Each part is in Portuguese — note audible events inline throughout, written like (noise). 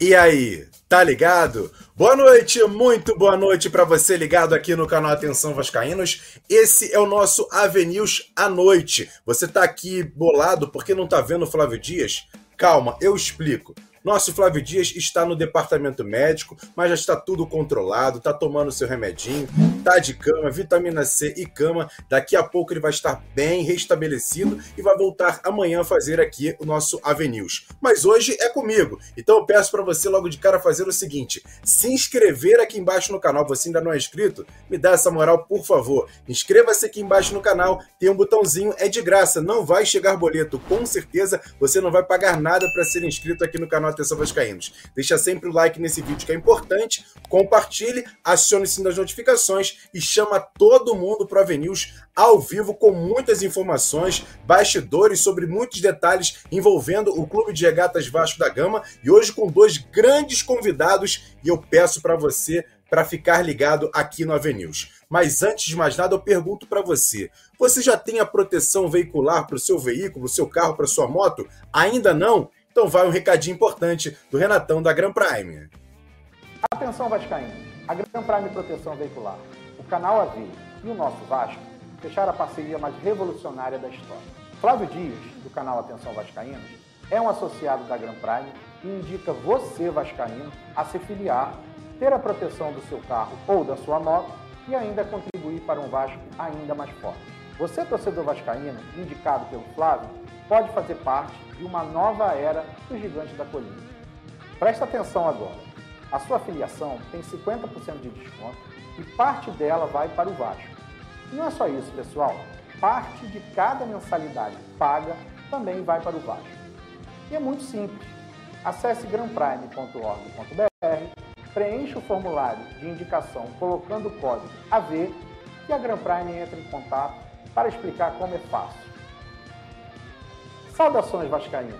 E aí, tá ligado? Boa noite, muito boa noite para você ligado aqui no canal Atenção Vascaínos. Esse é o nosso Avenews à noite. Você tá aqui bolado porque não tá vendo o Flávio Dias? Calma, eu explico. Nosso Flávio Dias está no departamento médico, mas já está tudo controlado, está tomando seu remedinho, tá de cama, vitamina C e cama. Daqui a pouco ele vai estar bem restabelecido e vai voltar amanhã a fazer aqui o nosso Avenews. Mas hoje é comigo. Então eu peço para você logo de cara fazer o seguinte: se inscrever aqui embaixo no canal. Você ainda não é inscrito? Me dá essa moral, por favor. Inscreva-se aqui embaixo no canal, tem um botãozinho, é de graça, não vai chegar boleto. Com certeza você não vai pagar nada para ser inscrito aqui no canal Atenção Vascaínos. Deixa sempre o like nesse vídeo que é importante, compartilhe, acione o sininho das notificações e chama todo mundo para o Avenews ao vivo com muitas informações, bastidores sobre muitos detalhes envolvendo o Clube de Regatas Vasco da Gama e hoje com dois grandes convidados e eu peço para você para ficar ligado aqui no Avenews. Mas antes de mais nada, eu pergunto para você: você já tem a proteção veicular para o seu veículo, seu carro, para sua moto? Ainda não? Então vai um recadinho importante do Renatão da Gran Prime. Atenção Vascaíno, a Gran Prime Proteção Veicular, o canal AV e o nosso Vasco fecharam a parceria mais revolucionária da história. Flávio Dias, do canal Atenção Vascaínos, é um associado da Gran Prime e indica você, Vascaíno, a se filiar, ter a proteção do seu carro ou da sua moto e ainda contribuir para um Vasco ainda mais forte. Você, torcedor vascaíno, indicado pelo Flávio, pode fazer parte de uma nova era do Gigante da Colina. Presta atenção agora. A sua filiação tem 50% de desconto e parte dela vai para o Vasco. Não é só isso, pessoal. Parte de cada mensalidade paga também vai para o Vasco. E é muito simples. Acesse granprime.org.br, preencha o formulário de indicação colocando o código AV e a Gran Prime entra em contato para explicar como é fácil. Saudações vascaínas.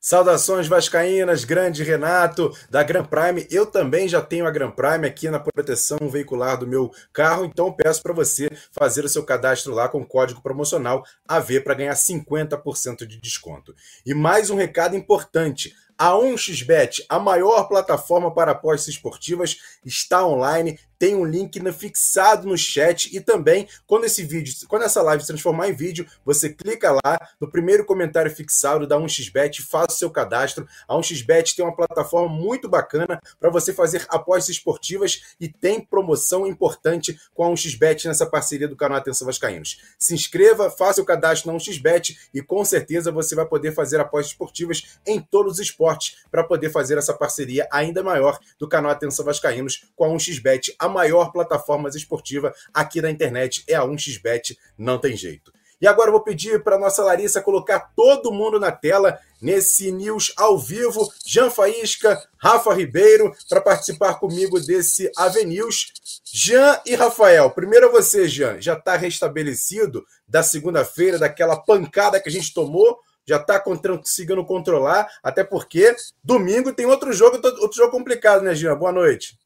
Saudações vascaínas, grande Renato da Gran Prime. Eu também já tenho a Gran Prime aqui na proteção veicular do meu carro, então peço para você fazer o seu cadastro lá com o código promocional AV para ganhar 50% de desconto. E mais um recado importante. A 1xBet, a maior plataforma para apostas esportivas, está online tem um link fixado no chat e também quando esse vídeo, quando essa live se transformar em vídeo, você clica lá no primeiro comentário fixado da 1xBet, faça o seu cadastro. A 1xBet tem uma plataforma muito bacana para você fazer apostas esportivas e tem promoção importante com a 1xBet nessa parceria do canal Atenção Vascaínos. Se inscreva, faça o cadastro na 1xBet e com certeza você vai poder fazer apostas esportivas em todos os esportes para poder fazer essa parceria ainda maior do canal Atenção Vascaínos com a 1xBet a maior plataforma esportiva aqui na internet é a 1xBet, não tem jeito. E agora eu vou pedir para nossa Larissa colocar todo mundo na tela nesse news ao vivo. Jean Faísca, Rafa Ribeiro, para participar comigo desse Avenews. Jean e Rafael, primeiro você, Jean, já está restabelecido da segunda-feira, daquela pancada que a gente tomou? Já está conseguindo controlar, até porque domingo tem outro jogo, outro jogo complicado, né, Jean? Boa noite.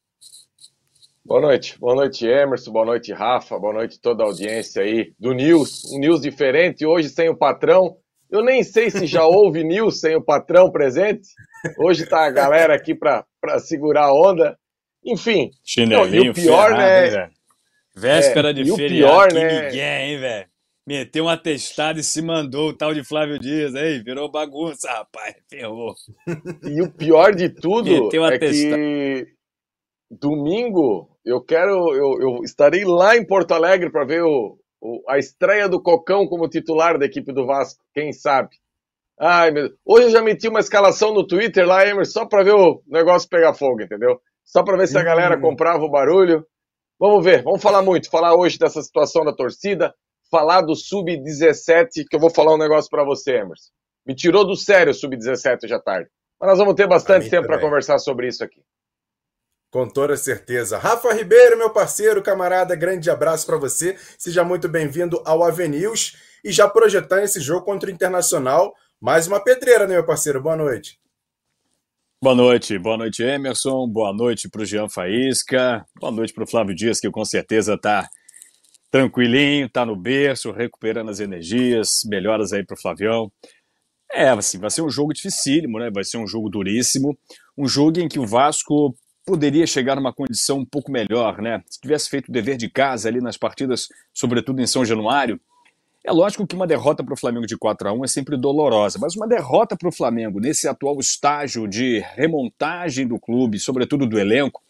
Boa noite, boa noite Emerson, boa noite Rafa, boa noite toda a audiência aí do News, um News diferente, hoje sem o patrão. Eu nem sei se já houve (laughs) News sem o patrão presente. Hoje tá a galera aqui para segurar a onda. Enfim, Chinelinho, não, o pior, ferrado, né? Hein, Véspera é, de feriado, pior, né? ninguém, hein, velho? Meteu um atestado e se mandou o tal de Flávio Dias, aí virou bagunça, rapaz, ferrou. E o pior de tudo Meteu é que domingo eu quero, eu, eu estarei lá em Porto Alegre para ver o, o, a estreia do Cocão como titular da equipe do Vasco, quem sabe. Ai, meu... Hoje eu já meti uma escalação no Twitter lá, Emerson, só para ver o negócio pegar fogo, entendeu? Só para ver se a galera hum. comprava o barulho. Vamos ver, vamos falar muito, falar hoje dessa situação da torcida, falar do Sub-17, que eu vou falar um negócio para você, Emerson. Me tirou do sério o Sub-17 hoje à tarde. Mas nós vamos ter bastante tempo para conversar sobre isso aqui. Com toda certeza. Rafa Ribeiro, meu parceiro, camarada, grande abraço para você. Seja muito bem-vindo ao Avenews e já projetando esse jogo contra o Internacional. Mais uma pedreira, né, meu parceiro? Boa noite. Boa noite, boa noite, Emerson. Boa noite para o Jean Faísca. Boa noite para o Flávio Dias, que com certeza está tranquilinho, está no berço, recuperando as energias. Melhoras aí para o Flavião. É, assim, vai ser um jogo dificílimo, né? Vai ser um jogo duríssimo, um jogo em que o Vasco poderia chegar numa condição um pouco melhor, né? Se tivesse feito o dever de casa ali nas partidas, sobretudo em São Januário. É lógico que uma derrota para o Flamengo de 4 a 1 é sempre dolorosa, mas uma derrota para o Flamengo nesse atual estágio de remontagem do clube, sobretudo do elenco,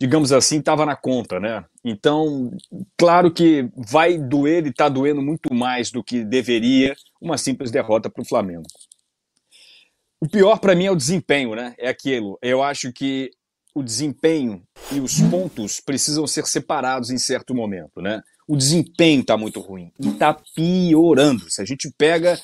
digamos assim, estava na conta, né? Então, claro que vai doer e está doendo muito mais do que deveria uma simples derrota para o Flamengo. O pior para mim é o desempenho, né? É aquilo. Eu acho que o desempenho e os pontos precisam ser separados em certo momento, né? O desempenho está muito ruim e está piorando. Se a gente pega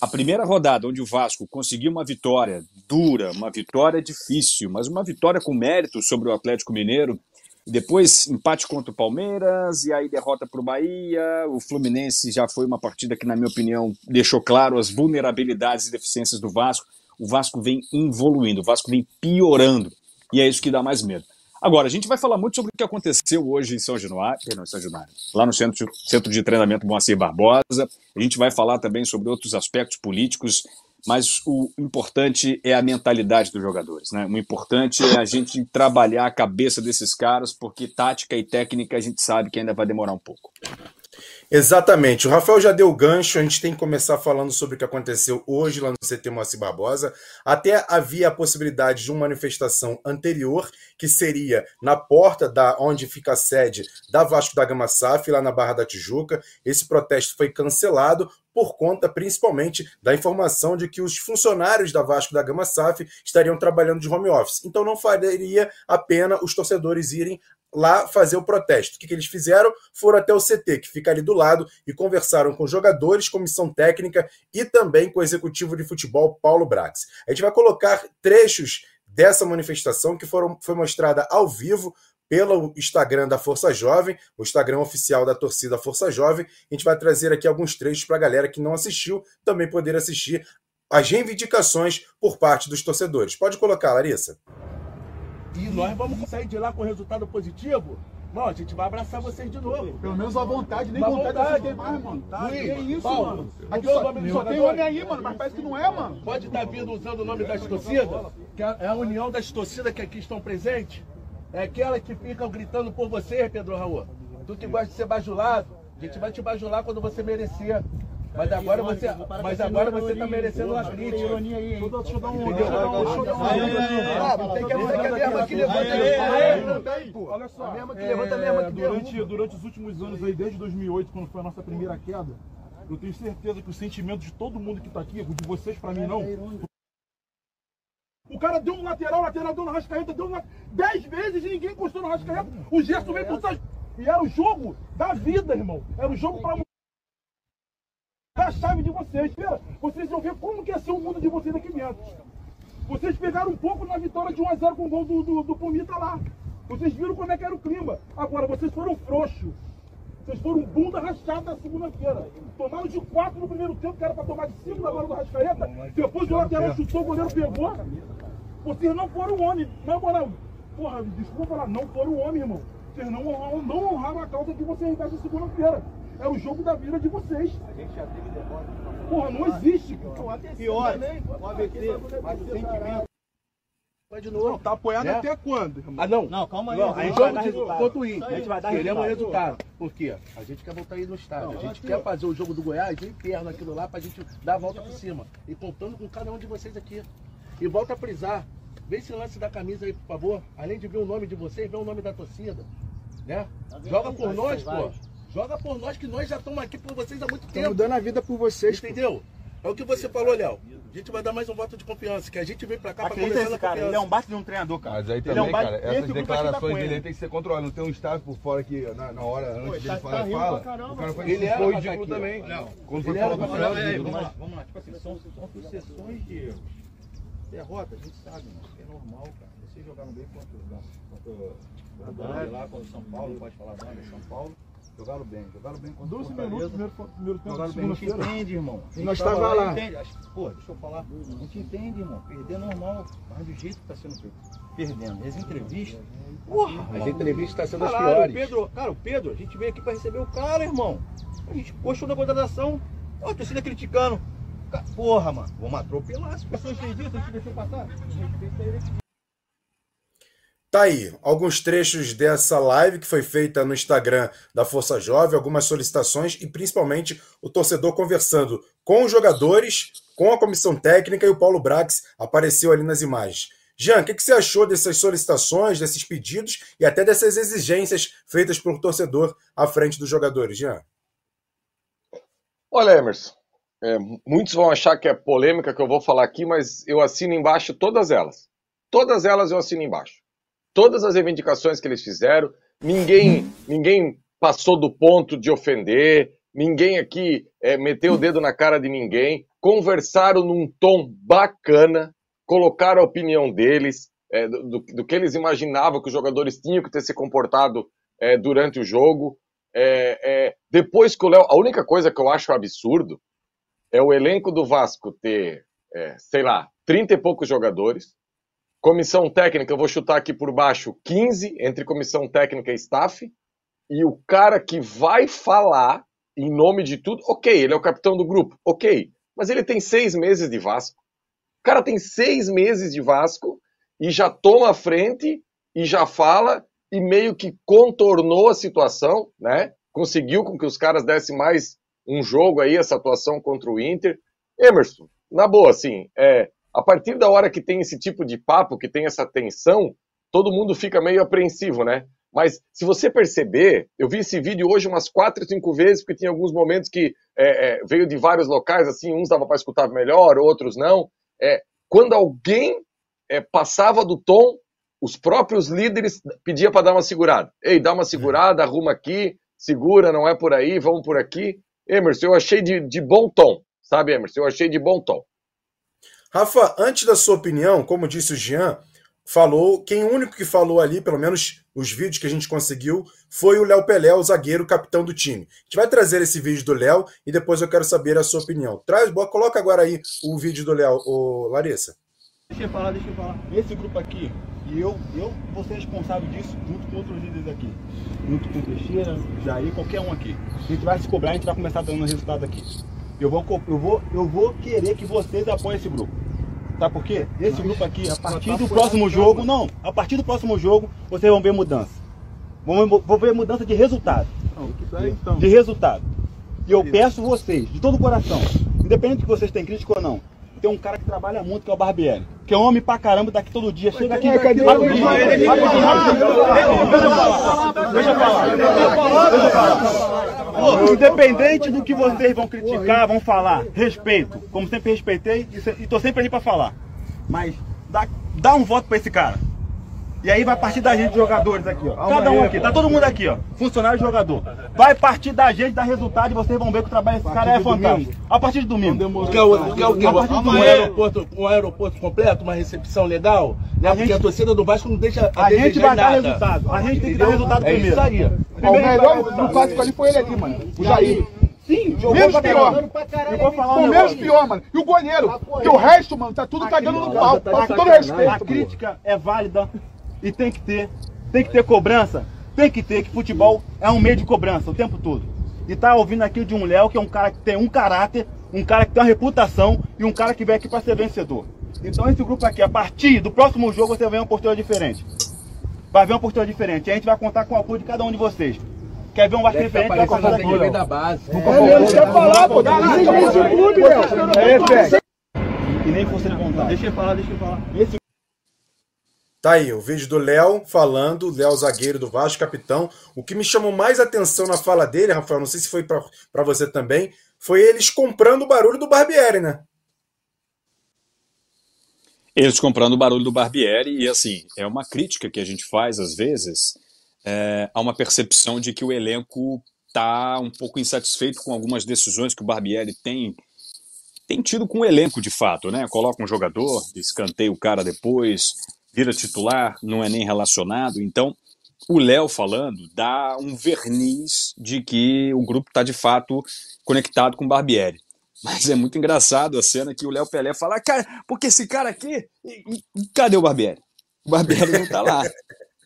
a primeira rodada, onde o Vasco conseguiu uma vitória dura, uma vitória difícil, mas uma vitória com mérito sobre o Atlético Mineiro, depois empate contra o Palmeiras e aí derrota para o Bahia. O Fluminense já foi uma partida que, na minha opinião, deixou claro as vulnerabilidades e deficiências do Vasco. O Vasco vem evoluindo, o Vasco vem piorando. E é isso que dá mais medo. Agora, a gente vai falar muito sobre o que aconteceu hoje em São Januário, não, em São Januário, lá no centro, centro de Treinamento Moacir Barbosa. A gente vai falar também sobre outros aspectos políticos, mas o importante é a mentalidade dos jogadores. Né? O importante é a gente trabalhar a cabeça desses caras, porque tática e técnica a gente sabe que ainda vai demorar um pouco. Exatamente. O Rafael já deu o gancho. A gente tem que começar falando sobre o que aconteceu hoje lá no CT Moacir Barbosa. Até havia a possibilidade de uma manifestação anterior, que seria na porta da onde fica a sede da Vasco da Gama SAF, lá na Barra da Tijuca. Esse protesto foi cancelado por conta principalmente da informação de que os funcionários da Vasco da Gama SAF estariam trabalhando de home office. Então não faria a pena os torcedores irem lá fazer o protesto. O que, que, eles fizeram? Foram até o CT, que fica ali do lado, e conversaram com jogadores, comissão técnica e também com o executivo de futebol Paulo Brax. A gente vai colocar trechos dessa manifestação que foram, foi mostrada ao vivo pelo Instagram da Força Jovem, o Instagram oficial da torcida Força Jovem. A gente vai trazer aqui alguns trechos para a galera que não assistiu também poder assistir as reivindicações por parte dos torcedores. Pode colocar, Larissa. E nós vamos sair de lá com resultado positivo. Não, a gente vai abraçar vocês de novo. Pelo menos a vontade, nem vontade, vontade tem mais, mano. Tá, que isso, Paulo, mano. Aqui só, só tem homem aí, mano, mas parece que não é, mano. Pode estar tá vindo usando o nome das torcidas, que é, é a união das torcidas que aqui estão presentes. É aquela que fica gritando por você, Pedro Raul. Tu que gosta de ser bajulado, a gente vai te bajular quando você merecer. Mas agora você, mas agora você tá merecendo uma crítica. Aí? Deixa eu dar um. Deixa eu dar um. Tem que ser que a mesma que levanta. Olha só. A mesma que levanta, a mesma que durante, durante os últimos anos aí, desde 2008, quando foi a nossa primeira queda, eu tenho certeza que o sentimento de todo mundo que tá aqui, de vocês pra mim não. O cara deu um lateral, lateral deu no Rascaeta, deu uma... dez vezes e ninguém encostou no Rascaeta. O Gerson veio por trás. E era o jogo da vida, irmão. Era o jogo pra a chave de vocês. Pera, vocês vão ver como que é ser o mundo de vocês aqui dentro. Vocês pegaram um pouco na vitória de 1x0 com o gol do, do, do Pumita lá. Vocês viram como é que era o clima. Agora, vocês foram frouxos. Vocês foram bunda rachada na segunda-feira. Tomaram de 4 no primeiro tempo, que era para tomar de 5 na bola do Rascaeta. Depois o lateral chutou, o goleiro pegou. Vocês não foram homem. Na moral, porra, desculpa falar, não foram homem, irmão. Vocês não honraram, não honraram a causa que vocês dessa segunda-feira. É o jogo da vida de vocês. A gente já teve derrota. Porra, não existe. Pior, o AVC, mas o sentimento. Vai de novo. Não, tá apoiado né? até quando, irmão? Ah, não. Não, calma aí. Não, a gente vai dar resultado. Contra o Inter. A gente vai dar Queremos resultado. resultado. Por quê? A gente quer voltar aí no estádio. Não, a gente quer fazer o jogo do Goiás interno aquilo lá pra gente dar a volta por cima. E contando com cada um de vocês aqui. E volta a frisar. Vê esse lance da camisa aí, por favor. Além de ver o nome de vocês, vê o nome da torcida. Né? Joga por nós, pô. Joga por nós, que nós já estamos aqui por vocês há muito tempo. Estamos dando a vida por vocês. Entendeu? É o que você falou, Léo. A gente vai dar mais um voto de confiança, que a gente veio pra cá Acredita pra conversar cara, Ele é um bate de um treinador, cara. Mas aí também, é um cara, essas declarações dele tem que ser controladas. Não tem um staff por fora que na, na hora, antes Pô, de ele falar, tá fala. Caramba, o cara foi, ele foi ridículo também. Não. Quando foi falar do França. Vamos lá, vamos lá. Tipo assim, são, são sucessões de erros. Derrota, a gente sabe, mano. É normal, cara. Vocês jogaram bem contra o Contra o lá, contra o São Paulo, pode falar banda, São Paulo. Jogaram bem, jogaram bem contra 12 minutos, primeiro, primeiro tempo, jogaram bem. A gente entende, irmão. A nós estávamos lá. Entende. Pô, deixa eu falar. A gente entende, irmão. Perder é normal, mas do jeito que está sendo feito. Perdendo. As entrevistas. Porra, as entrevistas estão tá sendo Caralho, as piores. Pedro, cara, o Pedro, a gente veio aqui para receber o cara, irmão. A gente postou na contratação. Ó, a torcida criticando. Porra, mano, vamos atropelar as pessoas a gente deixou passar. Tá aí, alguns trechos dessa live que foi feita no Instagram da Força Jovem, algumas solicitações e principalmente o torcedor conversando com os jogadores, com a comissão técnica e o Paulo Brax apareceu ali nas imagens. Jean, o que, que, você achou dessas solicitações, desses pedidos e até dessas exigências feitas pelo torcedor à frente dos jogadores, Jean? Olha, Emerson, é, muitos vão achar que é polêmica que eu vou falar aqui, mas eu assino embaixo todas elas. Todas elas eu assino embaixo. Todas as reivindicações que eles fizeram, ninguém, ninguém passou do ponto de ofender, ninguém aqui é, meteu o dedo na cara de ninguém, conversaram num tom bacana, colocaram a opinião deles, é, do, do, que eles imaginavam que os jogadores tinham que ter se comportado é, durante o jogo. É, é, depois que o Léo. A única coisa que eu acho absurdo é o elenco do Vasco ter, é, sei lá, 30 e poucos jogadores. Comissão técnica, eu vou chutar aqui por baixo, 15 entre comissão técnica e staff. E o cara que vai falar em nome de tudo, ok, ele é o capitão do grupo, ok. Mas ele tem seis meses de Vasco. O cara tem seis meses de Vasco e já toma a frente e já fala e meio que contornou a situação, né? Conseguiu com que os caras dessem mais um jogo aí, essa atuação contra o Inter. Emerson, na boa, assim, é, a partir da hora que tem esse tipo de papo, que tem essa tensão, todo mundo fica meio apreensivo, né? Mas se você perceber, eu vi esse vídeo hoje umas quatro, cinco vezes, porque tinha alguns momentos que é, é, veio de vários locais, assim, uns dava para escutar melhor, outros não. É, quando alguém é, passava do tom, os próprios líderes pediam para dar uma segurada. Ei, dá uma segurada, arruma aqui, segura, não é por aí, vamos por aqui. Emerson, eu achei de, de bom tom, sabe, Emerson? Eu achei de bom tom. Rafa, antes da sua opinião, como disse o Jean, falou, quem o único que falou ali, pelo menos os vídeos que a gente conseguiu, foi o Léo Pelé, o zagueiro capitão do time. A gente vai trazer esse vídeo do Léo e depois eu quero saber a sua opinião. Traz, coloca agora aí o vídeo do Léo, Larissa. Deixa eu falar, deixa eu falar. Esse grupo aqui, e eu, eu vou ser responsável disso junto com outros líderes aqui. Junto com o Teixeira, Jair, qualquer um aqui. A gente vai se cobrar, a gente vai começar dando resultado aqui. Eu vou, eu vou, eu vou querer que vocês apoiem esse grupo. Sabe por quê? Esse grupo aqui, a partir do próximo jogo, não, a partir do próximo jogo, vocês vão ver mudança. Vão, vão ver mudança de resultado. Então. De resultado. E eu peço vocês, de todo o coração, independente de vocês tenham crítica ou não, tem um cara que trabalha muito, que é o Barbieri. Que é homem pra caramba, daqui todo dia. Chega aqui. Deixa eu falar. Deixa eu falar. Deixa eu falar. Independente do que vocês vão criticar, vão falar, respeito. Como sempre respeitei e tô sempre ali pra falar. Mas dá, dá um voto pra esse cara. E aí vai partir da gente, jogadores aqui, ó. Cada um aqui, tá todo mundo aqui, ó. Funcionário e jogador. Vai partir da gente, dar resultado e vocês vão ver que o trabalho desse cara é fantástico. A partir de domingo. Quer o o quê? Um aeroporto, um aeroporto completo, uma recepção legal? Né? Porque a torcida do Vasco não deixa a, a gente vai dar resultado. A gente tem que dar resultado é primeiro. Isso aí. O melhor do clássico ali foi ele ali, mano. O Jair. Sim, jogou menos pior. Eu vou falar o menos pior, mano. E o goleiro. Porque o resto, mano, tá tudo cagando no pau. Com todo respeito. A crítica é válida. E tem que ter, tem que ter cobrança, tem que ter, que futebol é um meio de cobrança o tempo todo. E tá ouvindo aqui de um Léo, que é um cara que tem um caráter, um cara que tem uma reputação e um cara que vem aqui para ser vencedor. Então esse grupo aqui, a partir do próximo jogo, você vai ver uma postura diferente. Vai ver uma postura diferente. E a gente vai contar com o apoio de cada um de vocês. Quer ver um Vasco diferente? Vai contar aqui. da base. É, não quer falar, pô. Dá clube, Léo. E nem força de vontade. Deixa eu falar, deixa eu falar. Esse Tá aí, o vídeo do Léo falando, Léo zagueiro do Vasco, capitão. O que me chamou mais atenção na fala dele, Rafael, não sei se foi para você também, foi eles comprando o barulho do Barbieri, né? Eles comprando o barulho do Barbieri, e assim, é uma crítica que a gente faz às vezes é, a uma percepção de que o elenco tá um pouco insatisfeito com algumas decisões que o Barbieri tem tem tido com o elenco de fato, né? Coloca um jogador, escanteia o cara depois, vira titular, não é nem relacionado. Então, o Léo falando dá um verniz de que o grupo está de fato conectado com o Barbieri. Mas é muito engraçado a cena que o Léo Pelé fala, cara, porque esse cara aqui, cadê o Barbieri? O Barbieri não está lá.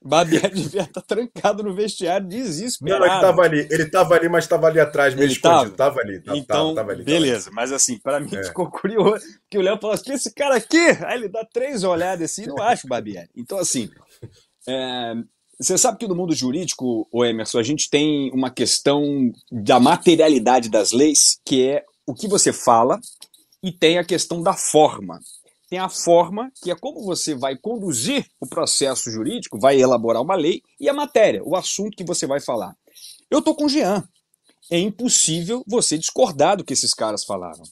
Barbieri (laughs) devia estar tá trancado no vestiário, desesperado. Não, ele estava ali, ele estava ali, mas estava ali atrás, meio ele escondido. Tava, ali, tava, então, tava ali. Beleza, tava. mas assim, para mim é. ficou curioso, que o Léo falou assim: esse cara aqui, aí ele dá três olhadas assim, não acho Barbieri. Então, assim, é, você sabe que no mundo jurídico, o Emerson, a gente tem uma questão da materialidade das leis, que é o que você fala, e tem a questão da forma tem a forma, que é como você vai conduzir o processo jurídico, vai elaborar uma lei, e a matéria, o assunto que você vai falar. Eu estou com o Jean. É impossível você discordar do que esses caras falaram.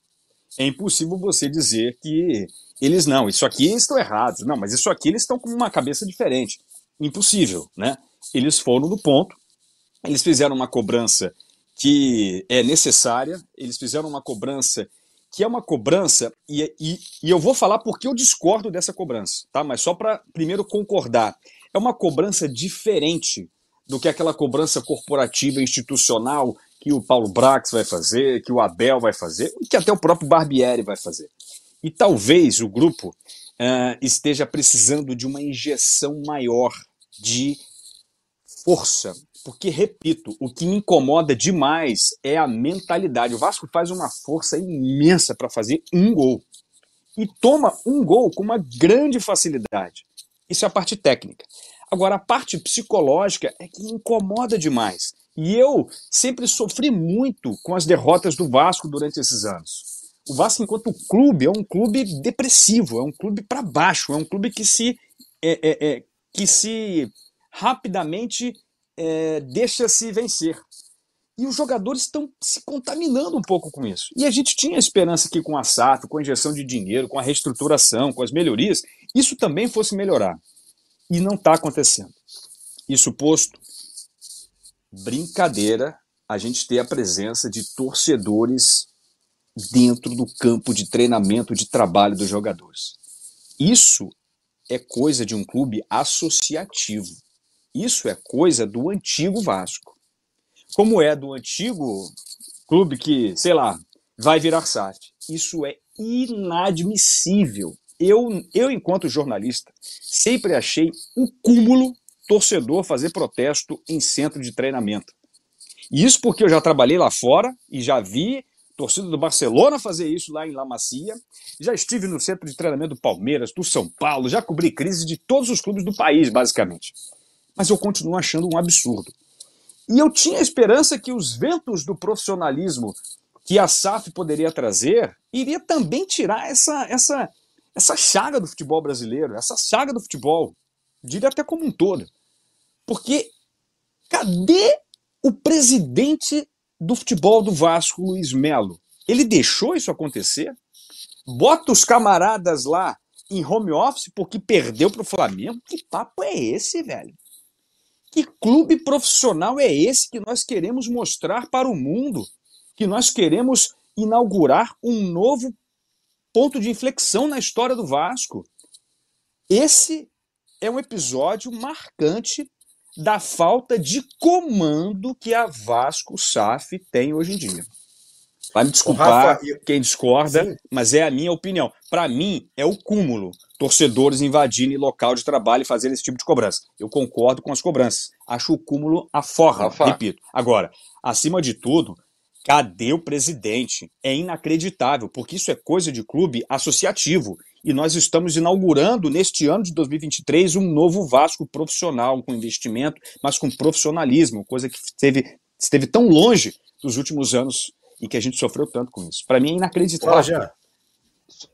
É impossível você dizer que eles não, isso aqui estão errados. Não, mas isso aqui eles estão com uma cabeça diferente. Impossível, né? Eles foram no ponto, eles fizeram uma cobrança que é necessária, eles fizeram uma cobrança que é uma cobrança, e, e, e eu vou falar porque eu discordo dessa cobrança, tá? Mas só para primeiro concordar. É uma cobrança diferente do que aquela cobrança corporativa institucional que o Paulo Brax vai fazer, que o Abel vai fazer, e que até o próprio Barbieri vai fazer. E talvez o grupo uh, esteja precisando de uma injeção maior de força, porque, repito, o que me incomoda demais é a mentalidade. O Vasco faz uma força imensa para fazer um gol. E toma um gol com uma grande facilidade. Isso é a parte técnica. Agora, a parte psicológica é que incomoda demais. E eu sempre sofri muito com as derrotas do Vasco durante esses anos. O Vasco, enquanto clube, é um clube depressivo, é um clube para baixo, é um clube que se, é, é, é, que se rapidamente é, deixa-se vencer. E os jogadores estão se contaminando um pouco com isso. E a gente tinha esperança que com a SAF, com a injeção de dinheiro, com a reestruturação, com as melhorias, isso também fosse melhorar. E não está acontecendo. Isso posto, brincadeira a gente ter a presença de torcedores dentro do campo de treinamento, de trabalho dos jogadores. Isso é coisa de um clube associativo. Isso é coisa do antigo Vasco. Como é do antigo clube que, sei lá, vai virar SAF. Isso é inadmissível. Eu, eu, enquanto jornalista, sempre achei um cúmulo torcedor fazer protesto em centro de treinamento. Isso porque eu já trabalhei lá fora e já vi torcida do Barcelona fazer isso lá em La Macia. Já estive no centro de treinamento do Palmeiras, do São Paulo, já cobri crise de todos os clubes do país, basicamente mas eu continuo achando um absurdo. E eu tinha esperança que os ventos do profissionalismo que a SAF poderia trazer iria também tirar essa, essa, essa chaga do futebol brasileiro, essa chaga do futebol, diria até como um todo. Porque cadê o presidente do futebol do Vasco, Luiz Melo? Ele deixou isso acontecer? Bota os camaradas lá em home office porque perdeu para o Flamengo? Que papo é esse, velho? Que clube profissional é esse que nós queremos mostrar para o mundo? Que nós queremos inaugurar um novo ponto de inflexão na história do Vasco? Esse é um episódio marcante da falta de comando que a Vasco SAF tem hoje em dia. Vai me desculpar Rafa, quem discorda, sim. mas é a minha opinião. Para mim, é o cúmulo. Torcedores invadirem local de trabalho e fazerem esse tipo de cobrança. Eu concordo com as cobranças. Acho o cúmulo a forra, repito. Agora, acima de tudo, cadê o presidente? É inacreditável, porque isso é coisa de clube associativo. E nós estamos inaugurando, neste ano de 2023, um novo Vasco profissional, com investimento, mas com profissionalismo, coisa que esteve, esteve tão longe dos últimos anos e que a gente sofreu tanto com isso. Para mim é inacreditável.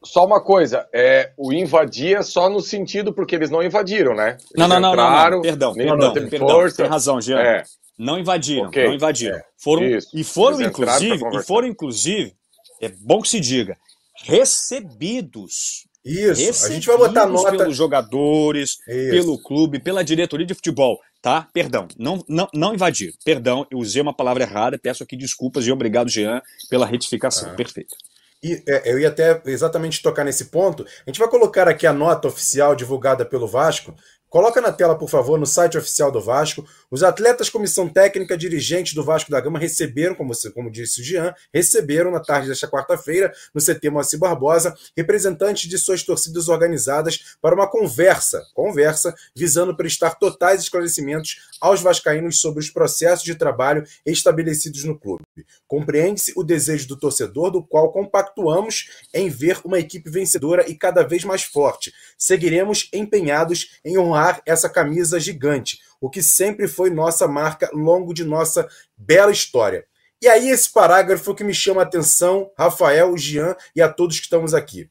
Só uma coisa, é, o invadir é só no sentido porque eles não invadiram, né? Eles não, não, não, entraram, não, não, perdão, perdão, perdão, força. tem razão, Jean. É. Não invadiram, okay. não invadiram. É. Foram Isso. e foram eles inclusive, e foram inclusive, é bom que se diga, recebidos. Isso, recebidos a gente vai botar nota pelos jogadores, Isso. pelo clube, pela diretoria de futebol tá? Perdão, não, não, não invadir. Perdão, eu usei uma palavra errada, peço aqui desculpas e obrigado, Jean, pela retificação. Ah. Perfeito. E é, eu ia até exatamente tocar nesse ponto. A gente vai colocar aqui a nota oficial divulgada pelo Vasco, Coloca na tela, por favor, no site oficial do Vasco. Os atletas, comissão técnica, dirigentes do Vasco da Gama receberam, como, como disse o Jean, receberam na tarde desta quarta-feira, no CT Moacir Barbosa, representantes de suas torcidas organizadas para uma conversa, conversa visando prestar totais esclarecimentos aos vascaínos sobre os processos de trabalho estabelecidos no clube. Compreende-se o desejo do torcedor, do qual compactuamos em ver uma equipe vencedora e cada vez mais forte. Seguiremos empenhados em honrar essa camisa gigante, o que sempre foi nossa marca longo de nossa bela história. E aí, esse parágrafo que me chama a atenção, Rafael, Jean e a todos que estamos aqui.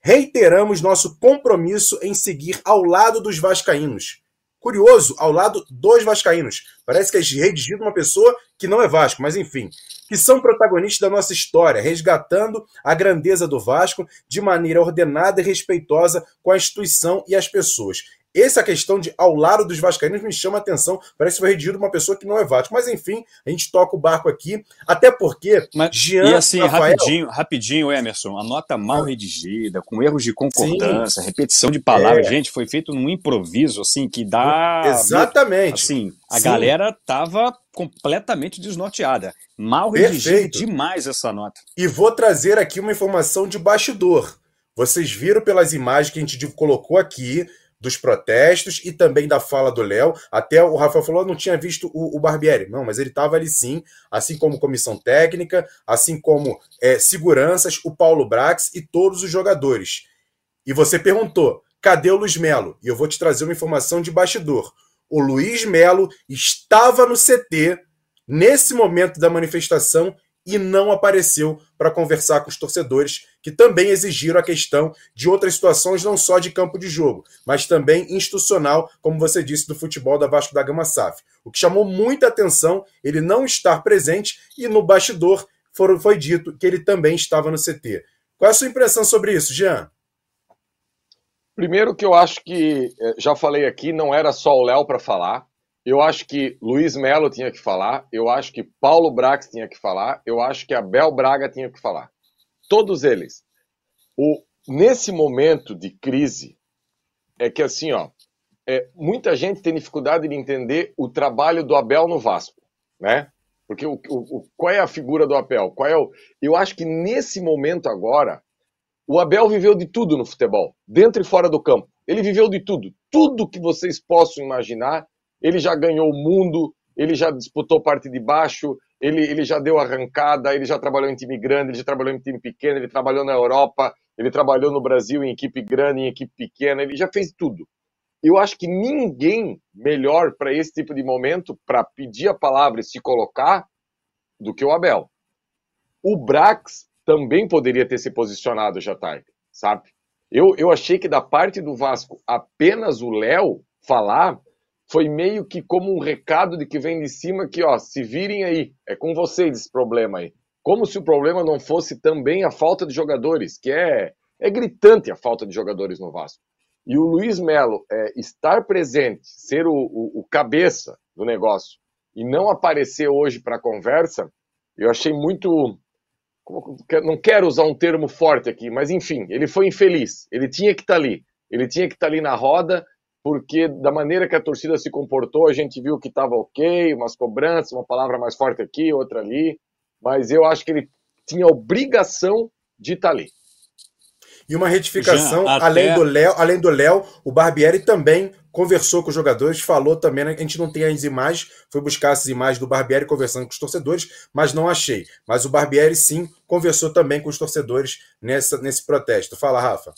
Reiteramos nosso compromisso em seguir ao lado dos Vascaínos. Curioso, ao lado dos Vascaínos. Parece que é redigido uma pessoa que não é Vasco, mas enfim. Que são protagonistas da nossa história, resgatando a grandeza do Vasco de maneira ordenada e respeitosa com a instituição e as pessoas. Essa questão de ao lado dos vascaínos me chama a atenção. Parece que foi redigido uma pessoa que não é Vasco. Mas enfim, a gente toca o barco aqui. Até porque Mas, Jean, E assim, Rafael... rapidinho, rapidinho, Emerson. A nota mal redigida, com erros de concordância, Sim. repetição de palavras. É. Gente, foi feito num improviso, assim, que dá... Exatamente. Assim, a Sim. galera tava completamente desnorteada. Mal redigida demais essa nota. E vou trazer aqui uma informação de bastidor. Vocês viram pelas imagens que a gente colocou aqui dos protestos e também da fala do Léo. Até o Rafael falou, não tinha visto o, o Barbieri. Não, mas ele estava ali sim, assim como comissão técnica, assim como é, seguranças, o Paulo Brax e todos os jogadores. E você perguntou, cadê o Luiz Melo? E eu vou te trazer uma informação de bastidor. O Luiz Melo estava no CT nesse momento da manifestação e não apareceu para conversar com os torcedores, que também exigiram a questão de outras situações, não só de campo de jogo, mas também institucional, como você disse, do futebol da Vasco da Gama SAF. O que chamou muita atenção, ele não estar presente e no bastidor foi dito que ele também estava no CT. Qual é a sua impressão sobre isso, Jean? Primeiro que eu acho que, eh, já falei aqui, não era só o Léo para falar, eu acho que Luiz Melo tinha que falar, eu acho que Paulo Brax tinha que falar, eu acho que Abel Braga tinha que falar. Todos eles. O, nesse momento de crise, é que assim, ó, é, muita gente tem dificuldade de entender o trabalho do Abel no Vasco, né? Porque o, o, qual é a figura do Abel? Qual é o, eu acho que nesse momento agora, o Abel viveu de tudo no futebol, dentro e fora do campo. Ele viveu de tudo. Tudo que vocês possam imaginar, ele já ganhou o mundo, ele já disputou parte de baixo, ele, ele já deu arrancada, ele já trabalhou em time grande, ele já trabalhou em time pequeno, ele trabalhou na Europa, ele trabalhou no Brasil em equipe grande, em equipe pequena, ele já fez tudo. Eu acho que ninguém melhor para esse tipo de momento, para pedir a palavra e se colocar, do que o Abel. O Brax também poderia ter se posicionado já tarde, sabe? Eu, eu achei que da parte do Vasco apenas o Léo falar foi meio que como um recado de que vem de cima que, ó, se virem aí, é com vocês esse problema aí. Como se o problema não fosse também a falta de jogadores, que é, é gritante a falta de jogadores no Vasco. E o Luiz Melo é, estar presente, ser o, o, o cabeça do negócio e não aparecer hoje para a conversa, eu achei muito. Não quero usar um termo forte aqui, mas enfim, ele foi infeliz. Ele tinha que estar tá ali. Ele tinha que estar tá ali na roda porque da maneira que a torcida se comportou, a gente viu que estava ok, umas cobranças, uma palavra mais forte aqui, outra ali, mas eu acho que ele tinha obrigação de estar tá ali. E uma retificação, Já, até... além do Léo, além do Léo, o Barbieri também conversou com os jogadores, falou também, né, a gente não tem as imagens, foi buscar essas imagens do Barbieri conversando com os torcedores, mas não achei. Mas o Barbieri sim conversou também com os torcedores nessa, nesse protesto. Fala, Rafa.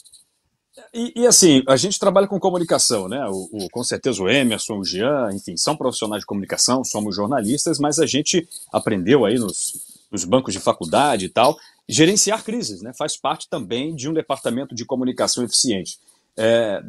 E, e, assim, a gente trabalha com comunicação, né? O, o, com certeza o Emerson, o Jean, enfim, são profissionais de comunicação, somos jornalistas, mas a gente aprendeu aí nos, nos bancos de faculdade e tal, gerenciar crises, né? Faz parte também de um departamento de comunicação eficiente. É,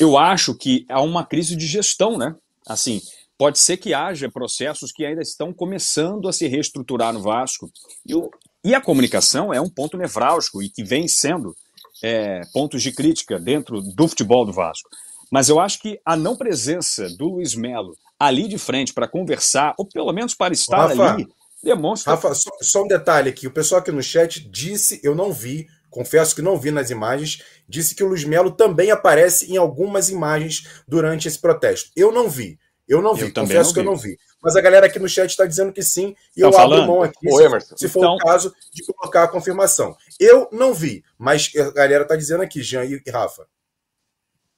eu acho que há uma crise de gestão, né? Assim, pode ser que haja processos que ainda estão começando a se reestruturar no Vasco. E, o, e a comunicação é um ponto nevrálgico e que vem sendo é, pontos de crítica dentro do futebol do Vasco. Mas eu acho que a não presença do Luiz Melo ali de frente para conversar, ou pelo menos para estar Rafa, ali, demonstra. Rafa, só, só, um detalhe aqui: o pessoal aqui no chat disse, eu não vi confesso que não vi nas imagens, disse que o Luiz Melo também aparece em algumas imagens durante esse protesto. Eu não vi. Eu não vi, eu confesso não que vi. eu não vi. Mas a galera aqui no chat está dizendo que sim, e tá eu falando? abro mão aqui, se, se, for então... o caso, de colocar a confirmação. Eu não vi, mas a galera está dizendo aqui, Jean e Rafa.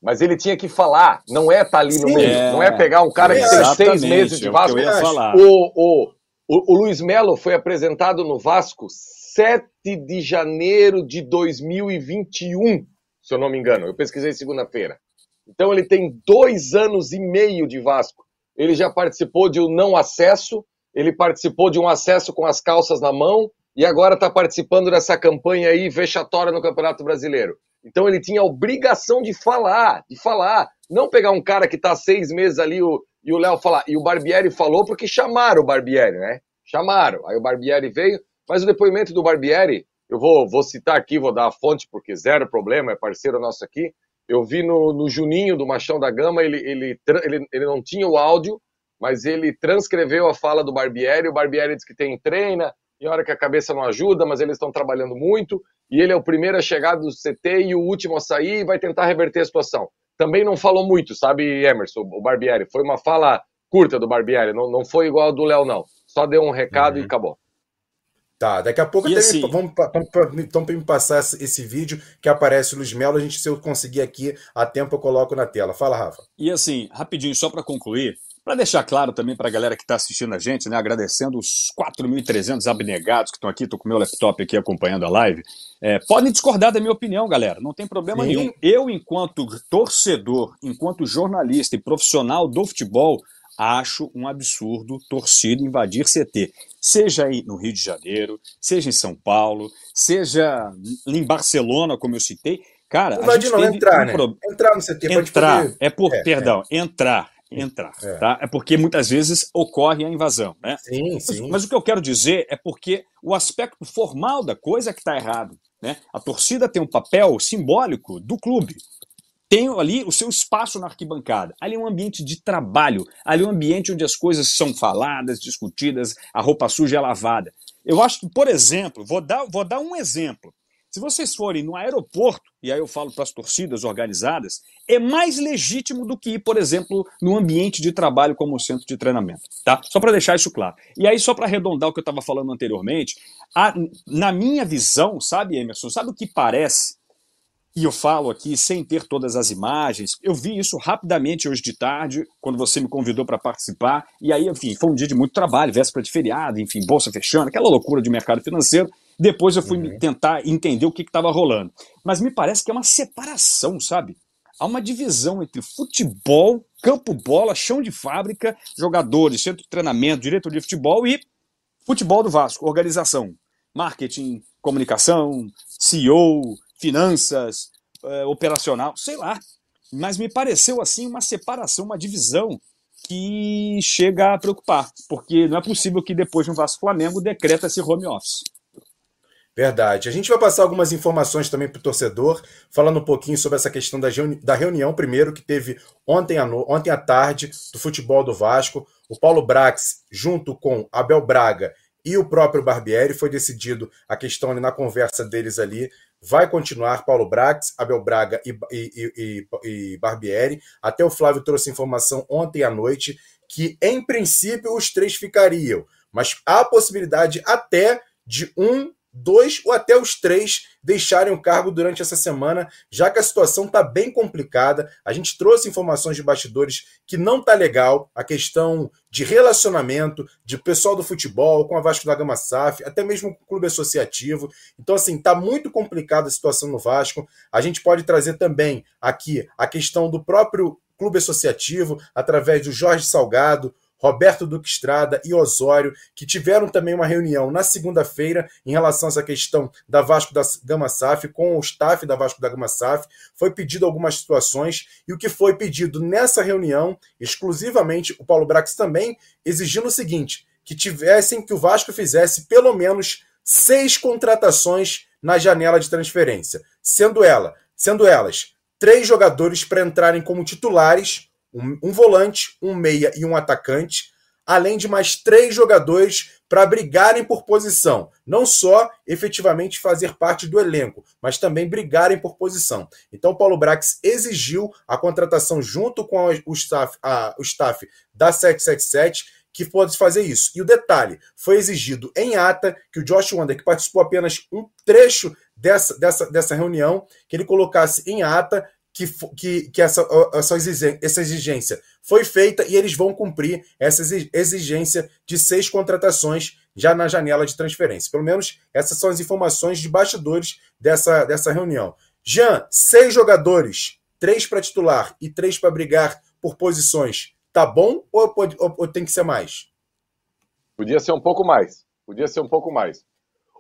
Mas ele tinha que falar, não é estar tá ali sim, no meio, é... não é pegar um cara é, que tem seis meses de Vasco. É o, o, o, o Luiz Melo foi apresentado no Vasco 7 de janeiro de 2021, se eu não me engano. Eu pesquisei segunda-feira. Então ele tem dois anos e meio de Vasco. Ele já participou de um não acesso, ele participou de um acesso com as calças na mão e agora está participando dessa campanha aí vexatória no Campeonato Brasileiro. Então ele tinha a obrigação de falar, de falar. Não pegar um cara que está seis meses ali o, e o Léo falar. E o Barbieri falou porque chamaram o Barbieri, né? Chamaram. Aí o Barbieri veio, mas o depoimento do Barbieri, eu vou, vou citar aqui, vou dar a fonte, porque zero problema, é parceiro nosso aqui. Eu vi no, no Juninho do Machão da Gama, ele, ele, ele, ele não tinha o áudio, mas ele transcreveu a fala do Barbieri. O Barbieri diz que tem treina, e hora que a cabeça não ajuda, mas eles estão trabalhando muito. E ele é o primeiro a chegar do CT e o último a sair e vai tentar reverter a situação. Também não falou muito, sabe, Emerson, o Barbieri? Foi uma fala curta do Barbieri, não, não foi igual a do Léo, não. Só deu um recado uhum. e acabou. Tá, daqui a pouco assim, vamos, então para me passar esse vídeo que aparece o Luiz Melo, a gente se eu conseguir aqui a tempo eu coloco na tela. Fala, Rafa. E assim, rapidinho só para concluir, para deixar claro também para a galera que está assistindo a gente, né, agradecendo os 4.300 abnegados que estão aqui, estou com o meu laptop aqui acompanhando a live, é, podem discordar da minha opinião, galera, não tem problema Sim. nenhum. Eu, enquanto torcedor, enquanto jornalista e profissional do futebol, acho um absurdo torcida invadir CT. Seja aí no Rio de Janeiro, seja em São Paulo, seja em Barcelona, como eu citei. Cara, invadir não, entrar, um né? Pro... Entrar no CT. Entrar, poder... é por, é, perdão, é. entrar, entrar, é. tá? É porque muitas vezes ocorre a invasão, né? Sim, sim. Mas, mas o que eu quero dizer é porque o aspecto formal da coisa é que está errado, né? A torcida tem um papel simbólico do clube, tem ali o seu espaço na arquibancada. Ali é um ambiente de trabalho, ali é um ambiente onde as coisas são faladas, discutidas, a roupa suja é lavada. Eu acho que, por exemplo, vou dar, vou dar um exemplo. Se vocês forem no aeroporto, e aí eu falo para as torcidas organizadas, é mais legítimo do que ir, por exemplo, no ambiente de trabalho como centro de treinamento, tá? Só para deixar isso claro. E aí, só para arredondar o que eu estava falando anteriormente, a, na minha visão, sabe, Emerson, sabe o que parece? E eu falo aqui sem ter todas as imagens. Eu vi isso rapidamente hoje de tarde, quando você me convidou para participar. E aí, enfim, foi um dia de muito trabalho, véspera de feriado, enfim, bolsa fechando, aquela loucura de mercado financeiro. Depois eu fui uhum. tentar entender o que estava rolando. Mas me parece que é uma separação, sabe? Há uma divisão entre futebol, campo-bola, chão de fábrica, jogadores, centro de treinamento, diretoria de futebol e futebol do Vasco, organização, marketing, comunicação, CEO, finanças, é, operacional, sei lá. Mas me pareceu assim uma separação, uma divisão que chega a preocupar, porque não é possível que depois de um Vasco Flamengo decreta esse home office. Verdade. A gente vai passar algumas informações também para o torcedor, falando um pouquinho sobre essa questão da, reuni da reunião, primeiro, que teve ontem à, ontem à tarde, do futebol do Vasco. O Paulo Brax, junto com Abel Braga e o próprio Barbieri, foi decidido a questão ali na conversa deles ali vai continuar Paulo Brax, Abel Braga e, e, e, e, Barbieri. Até o Flávio trouxe informação ontem à noite que, em princípio, os três ficariam, mas há a possibilidade até de um dois ou até os três deixarem o cargo durante essa semana, já que a situação está bem complicada. A gente trouxe informações de bastidores que não está legal, a questão de relacionamento de pessoal do futebol com a Vasco da Gama SAF, até mesmo com o clube associativo. Então, assim, está muito complicada a situação no Vasco. A gente pode trazer também aqui a questão do próprio clube associativo, através do Jorge Salgado, Roberto Duque Estrada e Osório, que tiveram também uma reunião na segunda-feira em relação a essa questão da Vasco da Gama SAF com o staff da Vasco da Gama SAF. Foi pedido algumas situações e o que foi pedido nessa reunião, exclusivamente, o Paulo Brax também exigindo o seguinte: que tivessem, que o Vasco fizesse pelo menos seis contratações na janela de transferência, sendo ela, sendo elas três jogadores para entrarem como titulares um, um volante, um meia e um atacante, além de mais três jogadores para brigarem por posição. Não só efetivamente fazer parte do elenco, mas também brigarem por posição. Então, Paulo Brax exigiu a contratação junto com o staff, a, o staff da 777 que pode fazer isso. E o detalhe, foi exigido em ata que o Josh Wander, que participou apenas um trecho dessa, dessa, dessa reunião, que ele colocasse em ata que, que, que essa, essa, exigência foi feita e eles vão cumprir essa exigência de seis contratações já na janela de transferência. Pelo menos essas são as informações de bastidores dessa, dessa reunião. Jean, seis jogadores, três para titular e três para brigar por posições. Tá bom ou, pode, ou, ou tem que ser mais? Podia ser um pouco mais. Podia ser um pouco mais.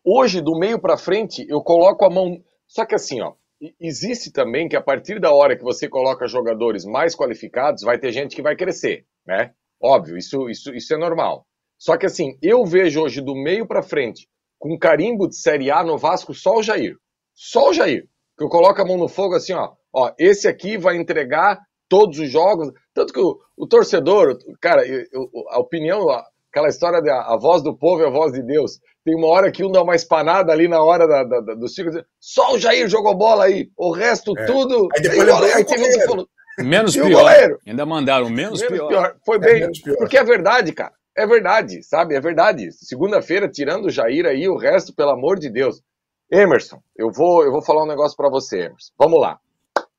Hoje, do meio para frente, eu coloco a mão. Só que assim, ó, existe também que a partir da hora que você coloca jogadores mais qualificados, vai ter gente que vai crescer, né? Óbvio, isso, isso, isso é normal. Só que assim, eu vejo hoje do meio para frente, com carimbo de Série A no Vasco, só o Jair. Só o Jair. Que eu coloco a mão no fogo assim, ó. Ó, esse aqui vai entregar todos os jogos. Tanto que o, o torcedor, cara, eu, a opinião, aquela história da a voz do povo é a voz de Deus. Tem uma hora que um dá uma espanada ali na hora da, da, da do ciclo. Só o Jair jogou bola aí. O resto é. tudo. Aí depois aí, aí teve um que falou. Menos pior. Ainda mandaram menos, menos pior. pior. Foi é, bem. É pior. Porque é verdade, cara. É verdade, sabe? É verdade. Segunda-feira, tirando o Jair aí, o resto, pelo amor de Deus. Emerson, eu vou, eu vou falar um negócio para você, Emerson. Vamos lá.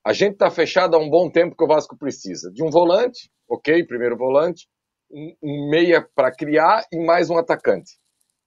A gente tá fechado há um bom tempo que o Vasco precisa de um volante, ok, primeiro volante, um, meia para criar e mais um atacante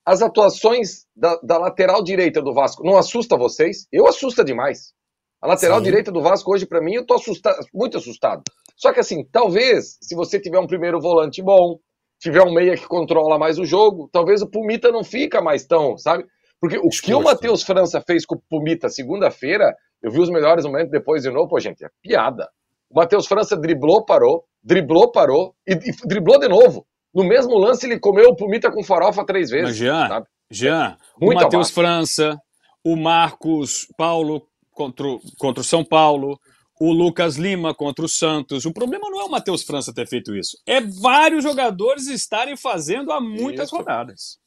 as atuações da, da, lateral direita do Vasco não assusta vocês? Eu assusta demais. A lateral Sim. direita do Vasco hoje, para mim, eu tô assustado, muito assustado. Só que assim, talvez, se você tiver um primeiro volante bom, tiver um meia que controla mais o jogo, talvez o Pumita não fica mais tão, sabe? Porque o que o Matheus França fez com o Pumita segunda-feira, eu vi os melhores momentos depois de novo, pô, gente, é piada. O Matheus França driblou, parou, driblou, parou e, e driblou de novo. No mesmo lance, ele comeu o Pumita com farofa três vezes. Mas Jean, sabe? Jean o Matheus França, o Marcos Paulo contra, contra o São Paulo, o Lucas Lima contra o Santos. O problema não é o Matheus França ter feito isso, é vários jogadores estarem fazendo há muitas isso. rodadas.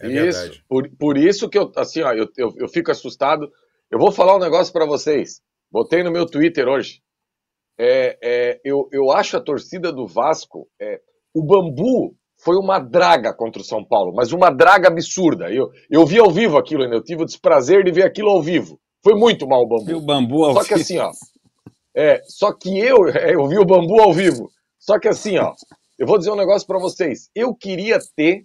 É isso. Por, por isso que eu, assim, ó, eu, eu, eu fico assustado. Eu vou falar um negócio para vocês. Botei no meu Twitter hoje. É, é, eu, eu acho a torcida do Vasco é, o Bambu foi uma draga contra o São Paulo, mas uma draga absurda. Eu, eu vi ao vivo aquilo, eu tive o desprazer de ver aquilo ao vivo. Foi muito mal o Bambu. E o Bambu ao Só que assim, ó. É, só que eu, é, eu vi o Bambu ao vivo. Só que assim, ó, eu vou dizer um negócio para vocês. Eu queria ter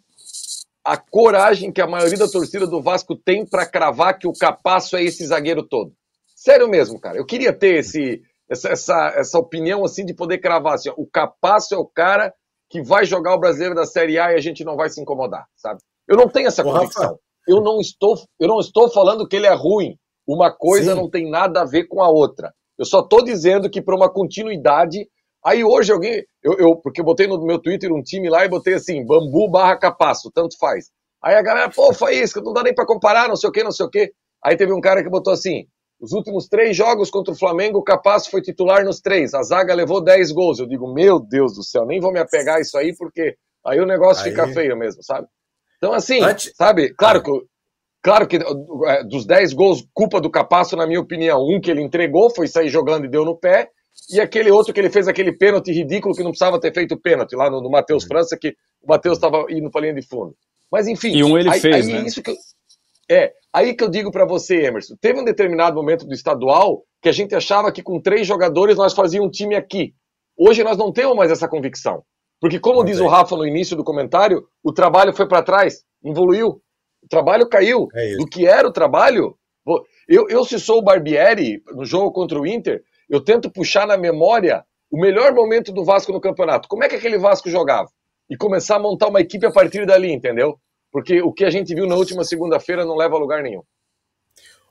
a coragem que a maioria da torcida do Vasco tem para cravar que o Capasso é esse zagueiro todo. Sério mesmo, cara. Eu queria ter esse, essa, essa, essa opinião assim de poder cravar assim, ó, o Capasso é o cara que vai jogar o brasileiro da Série A e a gente não vai se incomodar, sabe? Eu não tenho essa convicção. Eu não estou, eu não estou falando que ele é ruim. Uma coisa Sim. não tem nada a ver com a outra. Eu só estou dizendo que para uma continuidade. Aí hoje alguém, eu, eu, porque eu botei no meu Twitter um time lá e botei assim, bambu barra capaço, tanto faz. Aí a galera, pô, foi isso, que não dá nem para comparar, não sei o que, não sei o que. Aí teve um cara que botou assim, os últimos três jogos contra o Flamengo, o Capasso foi titular nos três. A zaga levou 10 gols. Eu digo, meu Deus do céu, nem vou me apegar a isso aí, porque aí o negócio aí... fica feio mesmo, sabe? Então, assim, Antes... sabe, claro que, claro que é, dos 10 gols, culpa do Capasso, na minha opinião, um que ele entregou, foi sair jogando e deu no pé, e aquele outro que ele fez aquele pênalti ridículo que não precisava ter feito pênalti, lá no, no Matheus. França, que o Matheus estava indo para linha de fundo. Mas enfim. E um ele aí, fez, aí, né? Isso que, é, aí que eu digo para você, Emerson, teve um determinado momento do estadual que a gente achava que com três jogadores nós fazíamos um time aqui. Hoje nós não temos mais essa convicção. Porque, como não diz tem. o Rafa no início do comentário, o trabalho foi para trás, evoluiu. O trabalho caiu. É do que era o trabalho. Eu, eu, se sou o Barbieri, no jogo contra o Inter, eu tento puxar na memória o melhor momento do Vasco no campeonato. Como é que aquele Vasco jogava? E começar a montar uma equipe a partir dali, entendeu? Porque o que a gente viu na última segunda-feira não leva a lugar nenhum.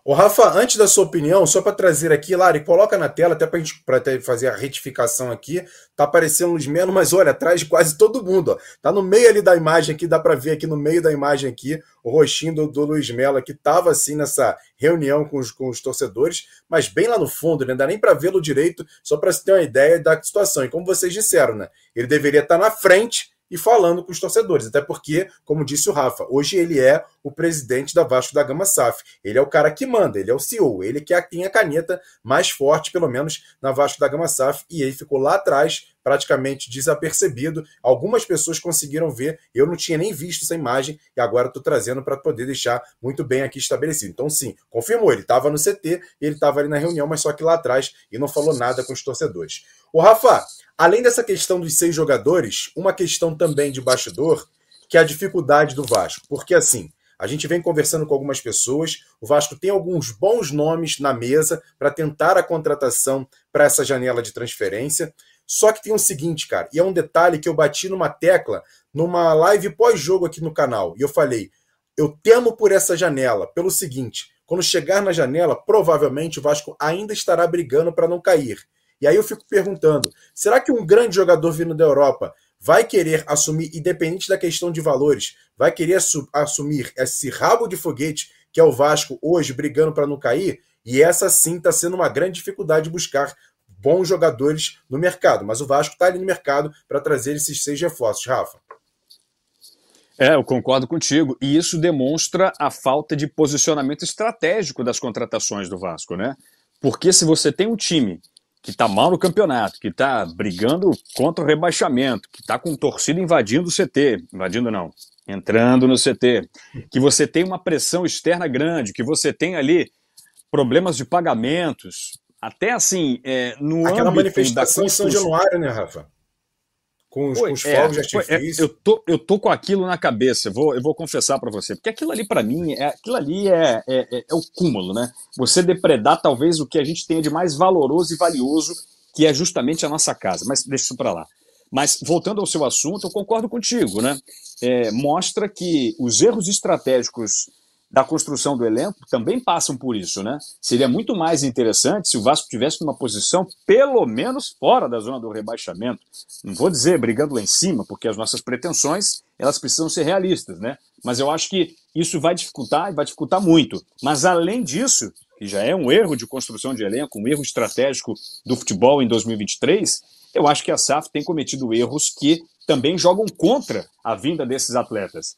O Rafa, antes da sua opinião, só para trazer aqui, Lari, coloca na tela, até para a gente pra fazer a retificação aqui. Tá aparecendo Luiz Melo, mas olha, atrás quase todo mundo. Ó. Tá no meio ali da imagem aqui, dá para ver aqui no meio da imagem aqui, o rostinho do, do Luiz Melo aqui tava assim nessa reunião com os, com os torcedores, mas bem lá no fundo, né? não dá nem para vê-lo direito, só para se ter uma ideia da situação. E como vocês disseram, né? Ele deveria estar tá na frente e falando com os torcedores. Até porque, como disse o Rafa, hoje ele é o presidente da Vasco da Gama SAF. Ele é o cara que manda, ele é o CEO, ele que tem a caneta mais forte, pelo menos, na Vasco da Gama SAF, e ele ficou lá atrás praticamente desapercebido. Algumas pessoas conseguiram ver, eu não tinha nem visto essa imagem e agora estou trazendo para poder deixar muito bem aqui estabelecido. Então, sim, confirmou, ele estava no CT, ele estava ali na reunião, mas só que lá atrás e não falou nada com os torcedores. O Rafa, além dessa questão dos seis jogadores, uma questão também de bastidor, que é a dificuldade do Vasco, porque assim. A gente vem conversando com algumas pessoas. O Vasco tem alguns bons nomes na mesa para tentar a contratação para essa janela de transferência. Só que tem o seguinte, cara, e é um detalhe que eu bati numa tecla numa live pós-jogo aqui no canal. E eu falei: eu temo por essa janela, pelo seguinte: quando chegar na janela, provavelmente o Vasco ainda estará brigando para não cair. E aí eu fico perguntando: será que um grande jogador vindo da Europa vai querer assumir, independente da questão de valores, vai querer assumir esse rabo de foguete que é o Vasco hoje brigando para não cair? E essa sim está sendo uma grande dificuldade de buscar bons jogadores no mercado. Mas o Vasco está ali no mercado para trazer esses seis reforços, Rafa. É, eu concordo contigo. E isso demonstra a falta de posicionamento estratégico das contratações do Vasco, né? Porque se você tem um time que está mal no campeonato, que está brigando contra o rebaixamento, que está com torcida invadindo o CT, invadindo não, entrando no CT, que você tem uma pressão externa grande, que você tem ali problemas de pagamentos, até assim, é, no Aquela manifestação em São Januário, né, Rafa? Com os, com os é, fogos de é, artifício. É, eu, tô, eu tô com aquilo na cabeça, eu vou, eu vou confessar para você, porque aquilo ali, para mim, é, aquilo ali é, é, é, é, o cúmulo, né? Você depredar talvez o que a gente tenha de mais valoroso e valioso, que é justamente a nossa casa. Mas deixa isso para lá. Mas, voltando ao seu assunto, eu concordo contigo, né? É, mostra que os erros estratégicos da construção do elenco também passam por isso, né? Seria muito mais interessante se o Vasco tivesse numa posição pelo menos fora da zona do rebaixamento. Não vou dizer brigando lá em cima, porque as nossas pretensões elas precisam ser realistas, né? Mas eu acho que isso vai dificultar e vai dificultar muito. Mas além disso, que já é um erro de construção de elenco, um erro estratégico do futebol em 2023, eu acho que a SAF tem cometido erros que também jogam contra a vinda desses atletas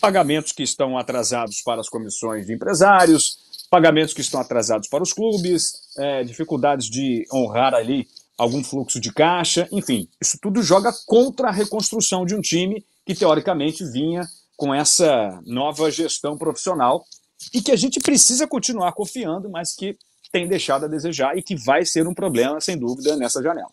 pagamentos que estão atrasados para as comissões de empresários, pagamentos que estão atrasados para os clubes, é, dificuldades de honrar ali algum fluxo de caixa, enfim, isso tudo joga contra a reconstrução de um time que teoricamente vinha com essa nova gestão profissional e que a gente precisa continuar confiando, mas que tem deixado a desejar e que vai ser um problema, sem dúvida, nessa janela.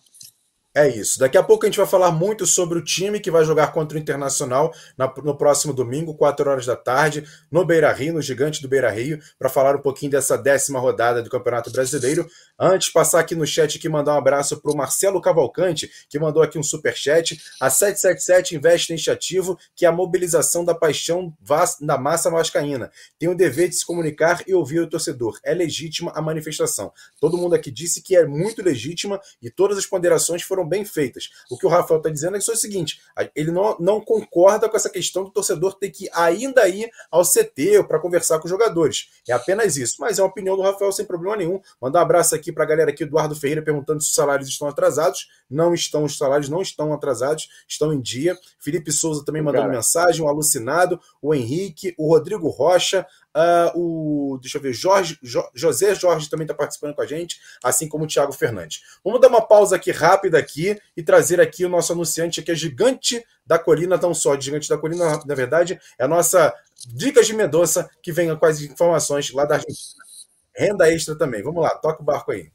É isso. Daqui a pouco a gente vai falar muito sobre o time que vai jogar contra o Internacional na, no próximo domingo, 4 horas da tarde, no Beira Rio, no Gigante do Beira Rio, para falar um pouquinho dessa décima rodada do Campeonato Brasileiro. Antes, passar aqui no chat e mandar um abraço para o Marcelo Cavalcante, que mandou aqui um super chat. A 777 investe neste ativo, que é a mobilização da paixão da massa vascaína. Tem o dever de se comunicar e ouvir o torcedor. É legítima a manifestação. Todo mundo aqui disse que é muito legítima e todas as ponderações foram foram bem feitas. O que o Rafael está dizendo é, é o seguinte: ele não, não concorda com essa questão do torcedor ter que ainda ir ao CT para conversar com os jogadores. É apenas isso. Mas é uma opinião do Rafael sem problema nenhum. Mandar um abraço aqui para a galera aqui, Eduardo Ferreira, perguntando se os salários estão atrasados. Não estão, os salários não estão atrasados, estão em dia. Felipe Souza também mandando Cara. mensagem, o Alucinado, o Henrique, o Rodrigo Rocha, Uh, o, deixa eu ver, Jorge, jo, José Jorge também está participando com a gente, assim como o Thiago Fernandes. Vamos dar uma pausa aqui rápida aqui e trazer aqui o nosso anunciante que é Gigante da Colina, tão só. Gigante da Colina, na verdade, é a nossa Dicas de Mendonça, que vem com as informações lá da Argentina. Renda extra também. Vamos lá, toca o barco aí.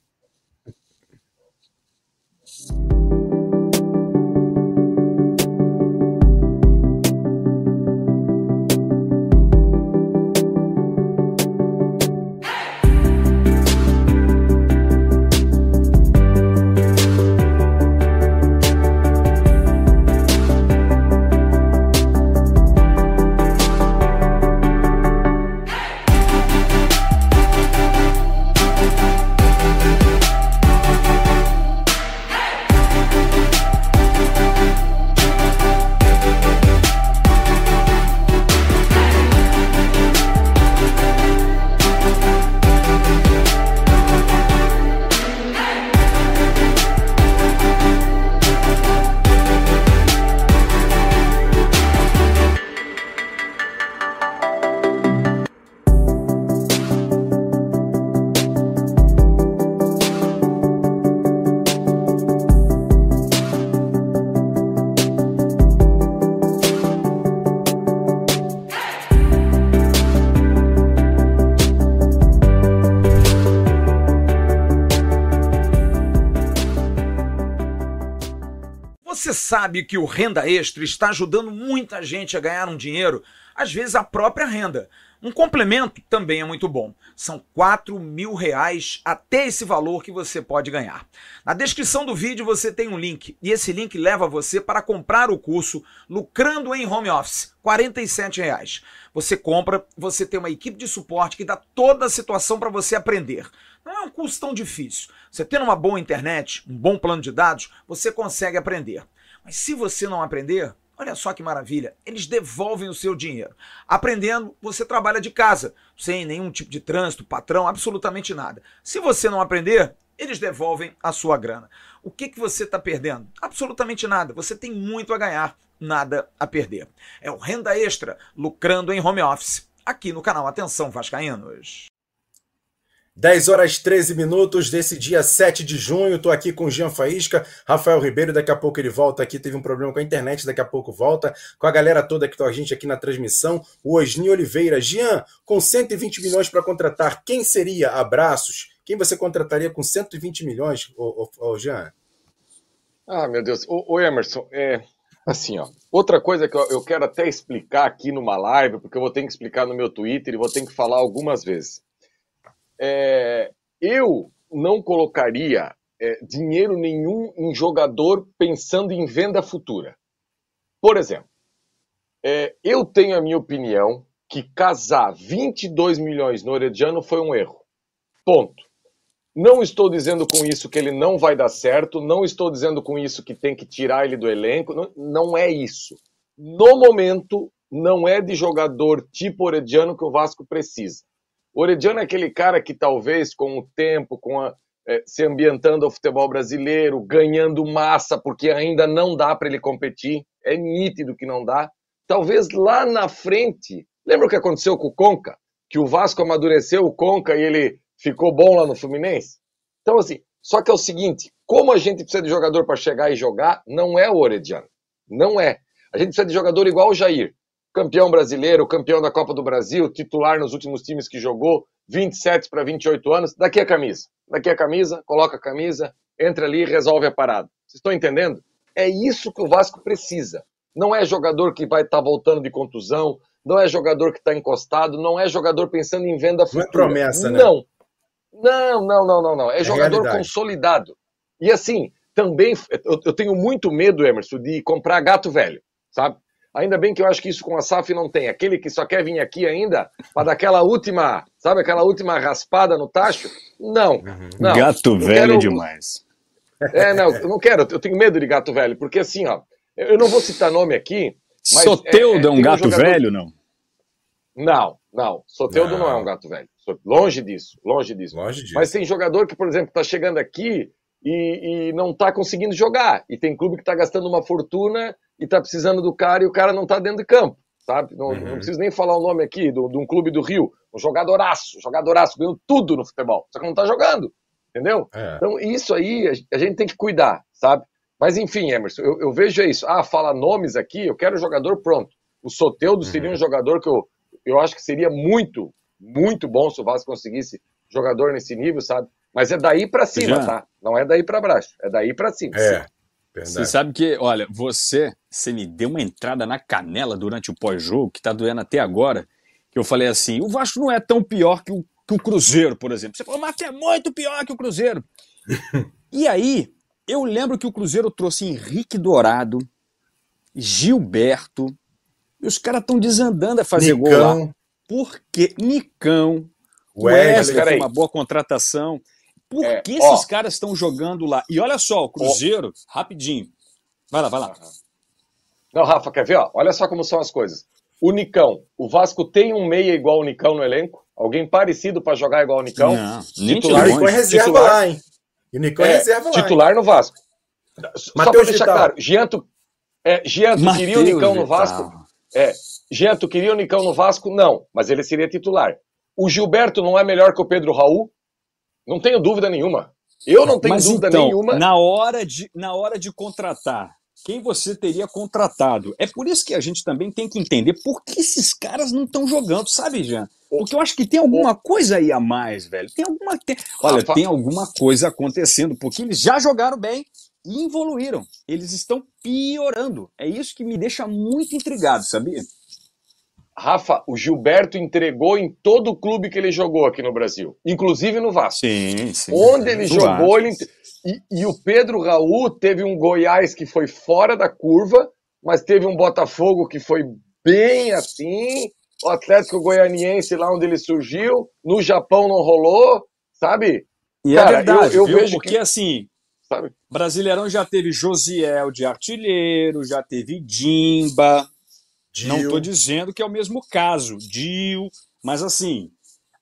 Sabe que o renda extra está ajudando muita gente a ganhar um dinheiro, às vezes a própria renda. Um complemento também é muito bom. São 4 mil reais até esse valor que você pode ganhar. Na descrição do vídeo você tem um link e esse link leva você para comprar o curso Lucrando em Home Office, R$ reais. Você compra, você tem uma equipe de suporte que dá toda a situação para você aprender. Não é um curso tão difícil. Você tendo uma boa internet, um bom plano de dados, você consegue aprender. Mas se você não aprender, Olha só que maravilha, eles devolvem o seu dinheiro. Aprendendo, você trabalha de casa, sem nenhum tipo de trânsito, patrão, absolutamente nada. Se você não aprender, eles devolvem a sua grana. O que, que você está perdendo? Absolutamente nada. Você tem muito a ganhar, nada a perder. É o Renda Extra, lucrando em home office, aqui no canal Atenção Vascaínos. 10 horas 13 minutos desse dia 7 de junho. Estou aqui com o Jean Faísca, Rafael Ribeiro. Daqui a pouco ele volta aqui. Teve um problema com a internet, daqui a pouco volta. Com a galera toda que está a gente aqui na transmissão. O Osni Oliveira. Jean, com 120 milhões para contratar, quem seria? Abraços. Quem você contrataria com 120 milhões, ô, ô, ô Jean? Ah, meu Deus. Ô Emerson, é, assim, ó. Outra coisa que eu, eu quero até explicar aqui numa live, porque eu vou ter que explicar no meu Twitter e vou ter que falar algumas vezes é, eu não colocaria é, dinheiro nenhum em jogador pensando em venda futura. Por exemplo, é, eu tenho a minha opinião que casar 22 milhões no Orediano foi um erro. Ponto. Não estou dizendo com isso que ele não vai dar certo, não estou dizendo com isso que tem que tirar ele do elenco, não, não é isso. No momento, não é de jogador tipo Orediano que o Vasco precisa. O Orediano é aquele cara que talvez com o tempo, com a, é, se ambientando ao futebol brasileiro, ganhando massa, porque ainda não dá para ele competir, é nítido que não dá. Talvez lá na frente, lembra o que aconteceu com o Conca? Que o Vasco amadureceu o Conca e ele ficou bom lá no Fluminense? Então, assim, só que é o seguinte: como a gente precisa de jogador para chegar e jogar, não é o Orediano. Não é. A gente precisa de jogador igual o Jair campeão brasileiro, campeão da Copa do Brasil, titular nos últimos times que jogou, 27 para 28 anos, daqui a camisa. Daqui a camisa, coloca a camisa, entra ali e resolve a parada. Vocês estão entendendo? É isso que o Vasco precisa. Não é jogador que vai estar tá voltando de contusão, não é jogador que está encostado, não é jogador pensando em venda futura. Não é promessa, né? Não. Não, não, não, não, não. É, é jogador realidade. consolidado. E assim, também eu, eu tenho muito medo, Emerson, de comprar gato velho, sabe? Ainda bem que eu acho que isso com a SAF não tem. Aquele que só quer vir aqui ainda para dar aquela última, sabe, aquela última raspada no tacho? Não. Uhum. não gato velho quero... demais. É, não, eu não quero, eu tenho medo de gato velho, porque assim, ó, eu não vou citar nome aqui. Mas Soteudo é, é, é um gato um jogador... velho, não? Não, não. Soteudo não. não é um gato velho. Longe disso, longe disso. Longe disso. Mas tem jogador que, por exemplo, está chegando aqui e, e não está conseguindo jogar. E tem clube que está gastando uma fortuna e tá precisando do cara e o cara não tá dentro de campo, sabe? Não, uhum. não preciso nem falar o nome aqui de um clube do Rio, um jogadoraço, jogadoraço, ganhando tudo no futebol, só que não tá jogando, entendeu? É. Então isso aí a gente tem que cuidar, sabe? Mas enfim, Emerson, eu, eu vejo isso. Ah, fala nomes aqui, eu quero jogador pronto. O Soteudo uhum. seria um jogador que eu, eu acho que seria muito, muito bom se o Vasco conseguisse jogador nesse nível, sabe? Mas é daí para cima, Já. tá? Não é daí para baixo, é daí para cima. É. Verdade. Você sabe que, olha, você, você me deu uma entrada na canela durante o pós-jogo, que tá doendo até agora, que eu falei assim, o Vasco não é tão pior que o, que o Cruzeiro, por exemplo. Você falou, mas é muito pior que o Cruzeiro. (laughs) e aí, eu lembro que o Cruzeiro trouxe Henrique Dourado, Gilberto, e os caras estão desandando a fazer Nicão. gol lá. Por quê? Nicão, o Wesley foi uma boa contratação. Por é, que ó, esses caras estão jogando lá? E olha só, o Cruzeiro, ó, rapidinho. Vai lá, vai lá. Não, Rafa, quer ver? Ó? Olha só como são as coisas. O Nicão. O Vasco tem um meia igual o Nicão no elenco? Alguém parecido para jogar igual o Nicão? Não, titular, o Nicão é reserva titular, lá, hein? E o Nicão é, é reserva lá. Titular hein? no Vasco. Mateus Só para deixar claro, Gianto, é, Gianto queria o Nicão no Vasco? É, Gianto queria o Nicão no Vasco? Não, mas ele seria titular. O Gilberto não é melhor que o Pedro Raul? Não tenho dúvida nenhuma. Eu não tenho Mas dúvida então, nenhuma. Na hora, de, na hora de contratar, quem você teria contratado? É por isso que a gente também tem que entender por que esses caras não estão jogando, sabe, Jean? Porque eu acho que tem alguma coisa aí a mais, velho. Tem alguma. Tem, olha, tem alguma coisa acontecendo, porque eles já jogaram bem evoluíram, eles estão piorando. É isso que me deixa muito intrigado, sabia? Rafa, o Gilberto entregou em todo o clube que ele jogou aqui no Brasil, inclusive no Vasco. Sim, sim. Onde ele jogou, ele... E, e, o Pedro Raul teve um Goiás que foi fora da curva, mas teve um Botafogo que foi bem assim. O Atlético Goianiense, lá onde ele surgiu, no Japão não rolou, sabe? E é Cara, é verdade, eu, eu vejo porque que... assim, sabe? Brasileirão já teve Josiel de artilheiro, já teve Dimba, Não estou dizendo que é o mesmo caso, Dio, mas assim,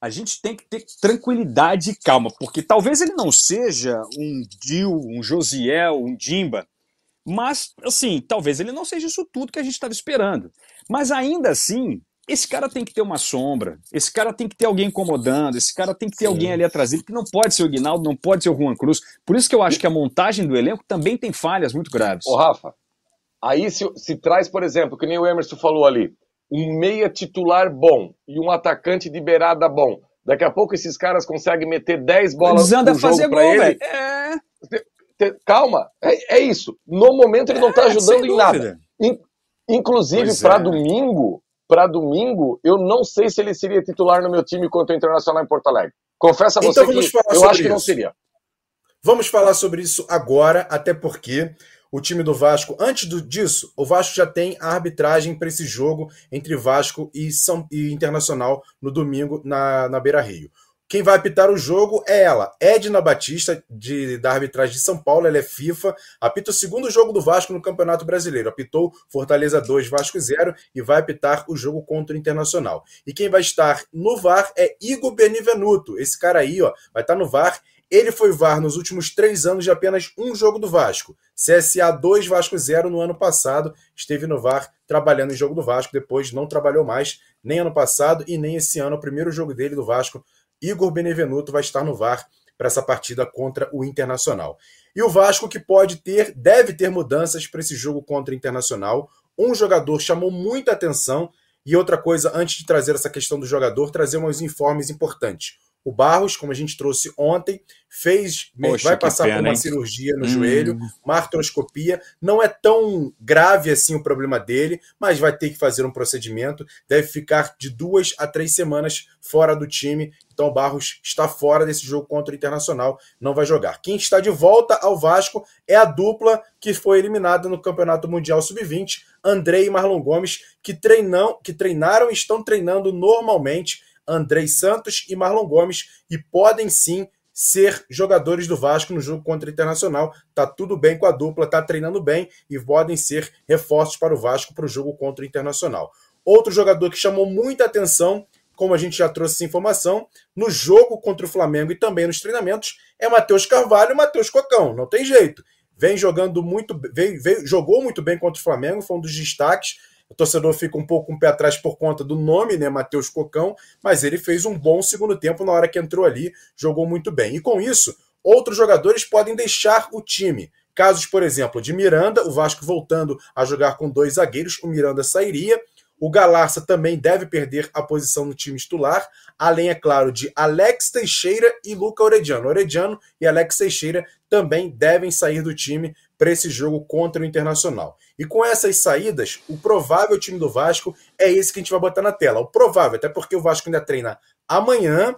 a gente tem que ter tranquilidade e calma, porque talvez ele não seja um Dio, um Josiel, um Dimba, mas assim, talvez ele não seja isso tudo que a gente estava esperando. Mas ainda assim, esse cara tem que ter uma sombra, esse cara tem que ter alguém incomodando, esse cara tem que ter Sim. alguém ali atrás dele, que não pode ser o Guinaldo, não pode ser o Juan Cruz. Por isso que eu acho que a montagem do elenco também tem falhas muito graves. Ô, Rafa, Aí se, se traz, por exemplo, que nem o Emerson falou ali, um meia titular bom e um atacante de beirada bom. Daqui a pouco esses caras conseguem meter 10 bolas no jogo fazer gol, ele. É... Calma, é, é, isso. No momento ele não está é, ajudando em nada. In, inclusive, para é. domingo, para domingo, eu não sei se ele seria titular no meu time contra o Internacional em Porto Alegre. Confesso a você então, que eu acho que isso. não seria. Vamos falar sobre isso agora, até porque o time do Vasco. Antes do, disso, o Vasco já tem a arbitragem para esse jogo entre Vasco e, São, e Internacional no domingo na, na Beira Rio. Quem vai apitar o jogo é ela, Edna Batista, de, da arbitragem de São Paulo, ela é FIFA, apita o segundo jogo do Vasco no Campeonato Brasileiro. Apitou Fortaleza 2, Vasco 0 e vai apitar o jogo contra o Internacional. E quem vai estar no VAR é Igor Benivenuto. Esse cara aí, ó, vai estar no VAR ele foi VAR nos últimos três anos de apenas um jogo do Vasco. CSA 2, Vasco 0 no ano passado. Esteve no VAR trabalhando em jogo do Vasco, depois não trabalhou mais, nem ano passado e nem esse ano. O primeiro jogo dele do Vasco, Igor Benevenuto, vai estar no VAR para essa partida contra o Internacional. E o Vasco que pode ter, deve ter mudanças para esse jogo contra o Internacional. Um jogador chamou muita atenção. E outra coisa, antes de trazer essa questão do jogador, trazer uns informes importantes. O Barros, como a gente trouxe ontem, fez, Poxa, vai passar pena, por uma hein? cirurgia no hum. joelho, uma artroscopia. Não é tão grave assim o problema dele, mas vai ter que fazer um procedimento. Deve ficar de duas a três semanas fora do time. Então o Barros está fora desse jogo contra o Internacional, não vai jogar. Quem está de volta ao Vasco é a dupla que foi eliminada no Campeonato Mundial Sub-20, Andrei e Marlon Gomes, que, treinam, que treinaram e estão treinando normalmente Andrei Santos e Marlon Gomes e podem sim ser jogadores do Vasco no jogo contra o Internacional. Tá tudo bem com a dupla, tá treinando bem e podem ser reforços para o Vasco para o jogo contra o Internacional. Outro jogador que chamou muita atenção, como a gente já trouxe essa informação, no jogo contra o Flamengo e também nos treinamentos, é Matheus Carvalho e Matheus Cocão. Não tem jeito. Vem jogando muito, veio, veio, jogou muito bem contra o Flamengo, foi um dos destaques o torcedor fica um pouco com um pé atrás por conta do nome, né, Matheus Cocão, mas ele fez um bom segundo tempo na hora que entrou ali, jogou muito bem. E com isso, outros jogadores podem deixar o time. Casos, por exemplo, de Miranda, o Vasco voltando a jogar com dois zagueiros, o Miranda sairia. O Galarça também deve perder a posição no time titular, além, é claro, de Alex Teixeira e Luca Orediano. Orediano e Alex Teixeira também devem sair do time para esse jogo contra o Internacional. E com essas saídas, o provável time do Vasco é esse que a gente vai botar na tela. O provável, até porque o Vasco ainda treina amanhã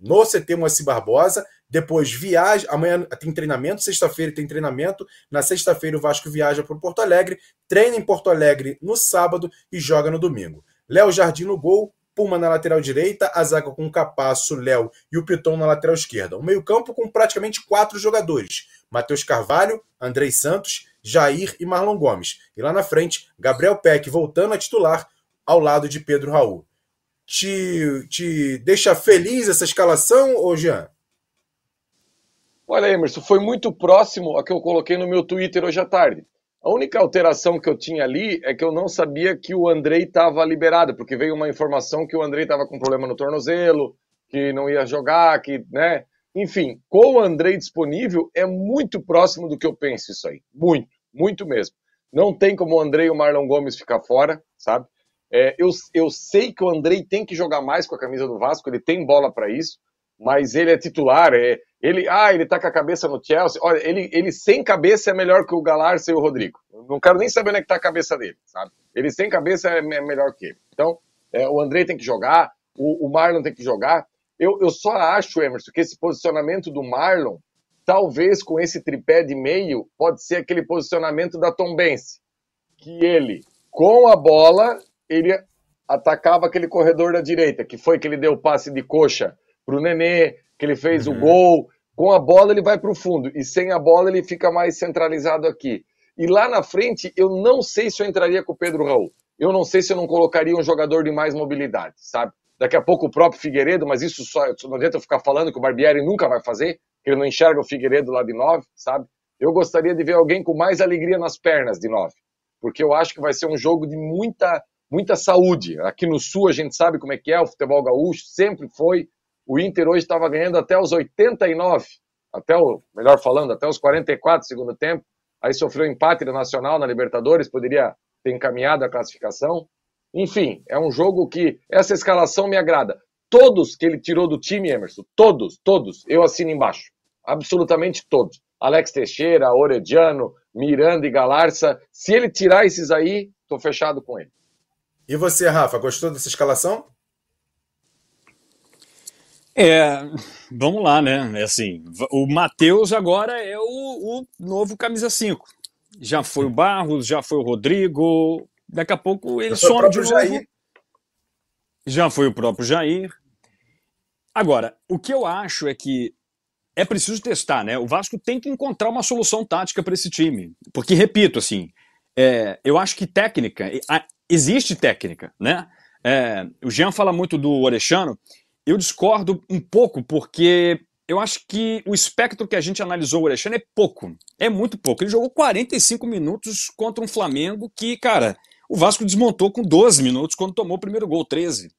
no CT Moacir Barbosa, depois viaja, amanhã tem treinamento, sexta-feira tem treinamento, na sexta-feira o Vasco viaja para Porto Alegre, treina em Porto Alegre no sábado e joga no domingo. Léo Jardim no gol, Puma na lateral direita, a zaga com Capasso, Léo e o Piton na lateral esquerda. O meio-campo com praticamente quatro jogadores: Matheus Carvalho, Andrei Santos, Jair e Marlon Gomes. E lá na frente, Gabriel Peck voltando a titular ao lado de Pedro Raul. Te, te deixa feliz essa escalação, ô Jean? Olha, Emerson, foi muito próximo a que eu coloquei no meu Twitter hoje à tarde. A única alteração que eu tinha ali é que eu não sabia que o Andrei estava liberado, porque veio uma informação que o Andrei estava com problema no tornozelo, que não ia jogar, que, né? Enfim, com o Andrei disponível, é muito próximo do que eu penso isso aí. Muito, muito mesmo. Não tem como o Andrei e o Marlon Gomes ficar fora, sabe? É, eu, eu sei que o Andrei tem que jogar mais com a camisa do Vasco, ele tem bola para isso. mas ele é titular. É, ele, ah, ele tá com a cabeça no Chelsea. Olha, ele, ele sem cabeça é melhor que o Galarça e o Rodrigo. Não quero nem saber onde é que tá a cabeça dele, sabe? Ele sem cabeça é, melhor que ele. Então, é, o André tem que jogar, o, o Marlon tem que jogar. Eu, eu só acho, Emerson, que esse posicionamento do Marlon, talvez com esse tripé de meio, pode ser aquele posicionamento da Tom Bense, que ele, com a bola, ele atacava aquele corredor da direita, que foi que ele deu o passe de coxa pro Nenê, que ele fez uhum. o gol. Com a bola ele vai para o fundo e sem a bola ele fica mais centralizado aqui. E lá na frente eu não sei se eu entraria com o Pedro Raul. Eu não sei se eu não colocaria um jogador de mais mobilidade, sabe? Daqui a pouco o próprio Figueiredo, mas isso só não adianta eu ficar falando que o Barbieri nunca vai fazer, que ele não enxerga o Figueiredo lá de nove, sabe? Eu gostaria de ver alguém com mais alegria nas pernas de nove, porque eu acho que vai ser um jogo de muita muita saúde. Aqui no Sul a gente sabe como é que é o futebol gaúcho, sempre foi. O Inter hoje estava ganhando até os 89, até o, melhor falando, até os 44 segundo tempo. Aí sofreu empate Nacional na Libertadores, poderia ter encaminhado a classificação. Enfim, é um jogo que essa escalação me agrada. Todos que ele tirou do time, Emerson, todos, todos, eu assino embaixo. Absolutamente todos. Alex Teixeira, Orediano, Miranda e Galarça. Se ele tirar esses aí, tô fechado com ele. E você, Rafa, gostou dessa escalação? É, vamos lá, né? É assim, o Matheus agora é o, o, novo camisa 5. Já foi o Barros, já foi o Rodrigo. Daqui a pouco ele some de novo. Jair. Já foi o próprio Jair. Agora, o que eu acho é que é preciso testar, né? O Vasco tem que encontrar uma solução tática para esse time. Porque, repito, assim, é, eu acho que técnica, existe técnica, né? É, o Jean fala muito do Orechano, eu discordo um pouco, porque eu acho que o espectro que a gente analisou o Orechano é pouco, é muito pouco. Ele jogou 45 minutos contra um Flamengo que, cara, o Vasco desmontou com 12 minutos quando tomou o primeiro gol, 13.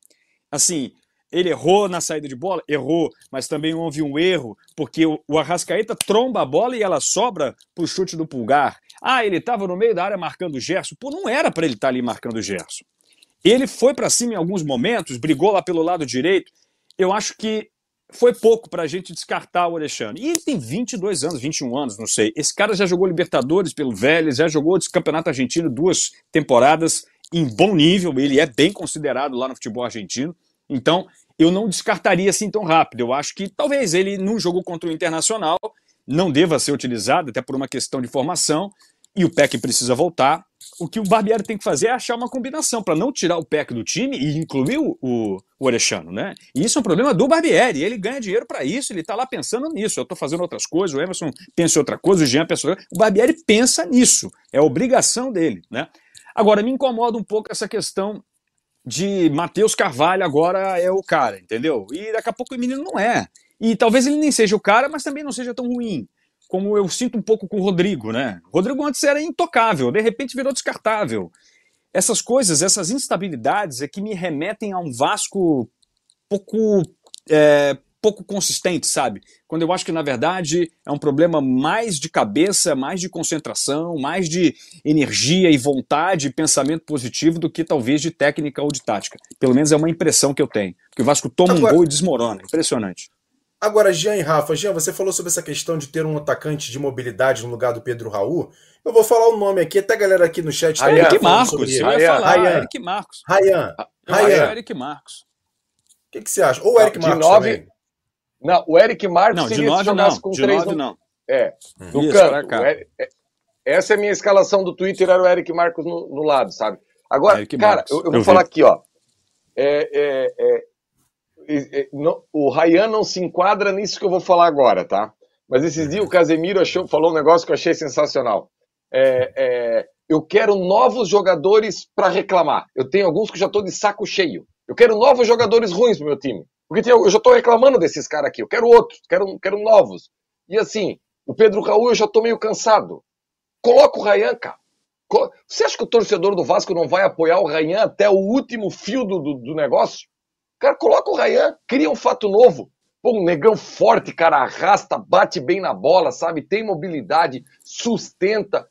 Assim, ele errou na saída de bola? Errou, mas também houve um erro, porque o, Arrascaeta tromba a bola e ela sobra pro chute do pulgar. Ah, ele estava no meio da área marcando o Gerson. Pô, não era para ele estar tá ali marcando o Gerson. Ele foi para cima em alguns momentos, brigou lá pelo lado direito. Eu acho que foi pouco para a gente descartar o Alexandre. E ele tem 22 anos, 21 anos, não sei. Esse cara já jogou Libertadores pelo Vélez, já jogou esse Campeonato Argentino duas temporadas em bom nível. Ele é bem considerado lá no futebol argentino. Então, eu não descartaria assim tão rápido. Eu acho que talvez ele, num jogo contra o Internacional, não deva ser utilizado, até por uma questão de formação, e o PEC precisa voltar. O que o Barbieri tem que fazer é achar uma combinação para não tirar o PEC do time e incluir o, o, né? E isso é um problema do Barbieri. Ele ganha dinheiro para isso, ele está lá pensando nisso. Eu estou fazendo outras coisas, o Emerson pensa em outra coisa, o Jean pensa outra coisa. O Barbieri pensa nisso, é obrigação dele, né? Agora, me incomoda um pouco essa questão de Matheus Carvalho agora é o cara, entendeu? E daqui a pouco o menino não é. E talvez ele nem seja o cara, mas também não seja tão ruim. Como eu sinto um pouco com o Rodrigo, né? O Rodrigo antes era intocável, de repente virou descartável. Essas coisas, essas instabilidades é que me remetem a um Vasco pouco é, pouco consistente, sabe? Quando eu acho que, na verdade, é um problema mais de cabeça, mais de concentração, mais de energia e vontade e pensamento positivo do que talvez de técnica ou de tática. Pelo menos é uma impressão que eu tenho. Porque o Vasco toma Agora... um gol e desmorona. Impressionante. Agora, Jean e Rafa, Jean, você falou sobre essa questão de ter um atacante de mobilidade no lugar do Pedro Raul. Eu vou falar o nome aqui, até a galera aqui no chat tá Eric Marcos, eu ia falar, Ryan. Eric Marcos. Ryan. Ryan. Eric Marcos. O que, que você acha? Ou o Eric Marcos nove, também. Não, o Eric Marques não, seria se jogasse não, com de três. Nove, no... não. É, no Isso, canto. Eric... É, essa é a minha escalação do Twitter, era o Eric Marcos no, no lado, sabe? Agora, Eric cara, eu, eu, vou eu falar vi. aqui, ó. É, é, é, é, o Ryan não se enquadra nisso que eu vou falar agora, tá? Mas esses dias o Casemiro achou, falou um negócio que eu achei sensacional. É, eu quero novos jogadores para reclamar. Eu tenho alguns que já estou de saco cheio. Eu quero novos jogadores ruins pro meu time. Porque eu já estou reclamando desses caras aqui. Eu quero outros, quero, quero novos. E assim, o Pedro Raul eu já estou meio cansado. Coloca o Rayan, cara. Você acha que o torcedor do Vasco não vai apoiar o Rayan até o último fio do, do, do negócio? Cara, coloca o Rayan, cria um fato novo. Pô, um negão forte, cara, arrasta, bate bem na bola, sabe? Tem mobilidade, sustenta.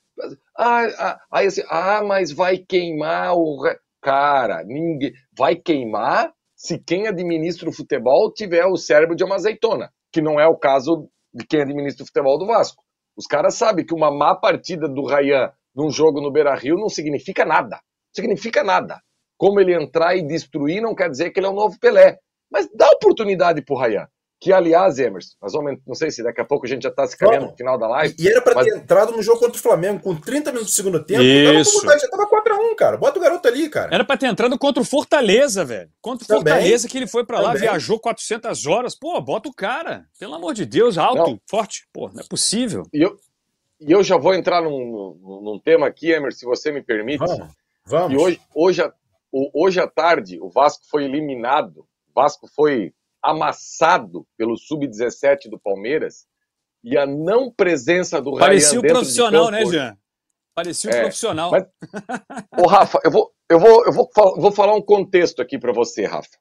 Ah, ah, aí assim, ah, mas vai queimar o. Cara, ninguém. Vai queimar se quem administra o futebol tiver o cérebro de uma azeitona, que não é o caso de quem administra o futebol do Vasco. Os caras sabem que uma má partida do Rayan num jogo no Beira Rio não significa nada. Não significa nada. Como ele entrar e destruir não quer dizer que ele é o novo Pelé. Mas dá oportunidade pro Rayan. Que, aliás, Emerson, nós vamos, não sei se daqui a pouco a gente já está se caminhando no final da live. E era para mas... ter entrado no jogo contra o Flamengo com 30 minutos do segundo tempo. Isso. Tava já tava 4x1, cara. Bota o garoto ali, cara. Era para ter entrado contra o Fortaleza, velho. Contra o Também. Fortaleza, que ele foi para lá, viajou 400 horas. Pô, bota o cara. Pelo amor de Deus, alto, não. forte. Pô, não é possível. E eu, e eu já vou entrar num, num tema aqui, Emerson, se você me permite. Vamos. Vamos. E hoje, hoje, hoje à tarde, o Vasco foi eliminado. O Vasco foi amassado pelo sub-17 do Palmeiras e a não presença do Parecia Ryan o profissional, né, Jean? Parecia o é, profissional. Mas, ô, Rafa, eu vou, eu vou, eu vou, vou falar um contexto aqui para você, Rafa.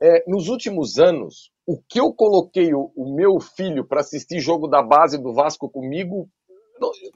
É, nos últimos anos, o que eu coloquei o, o meu filho para assistir jogo da base do Vasco comigo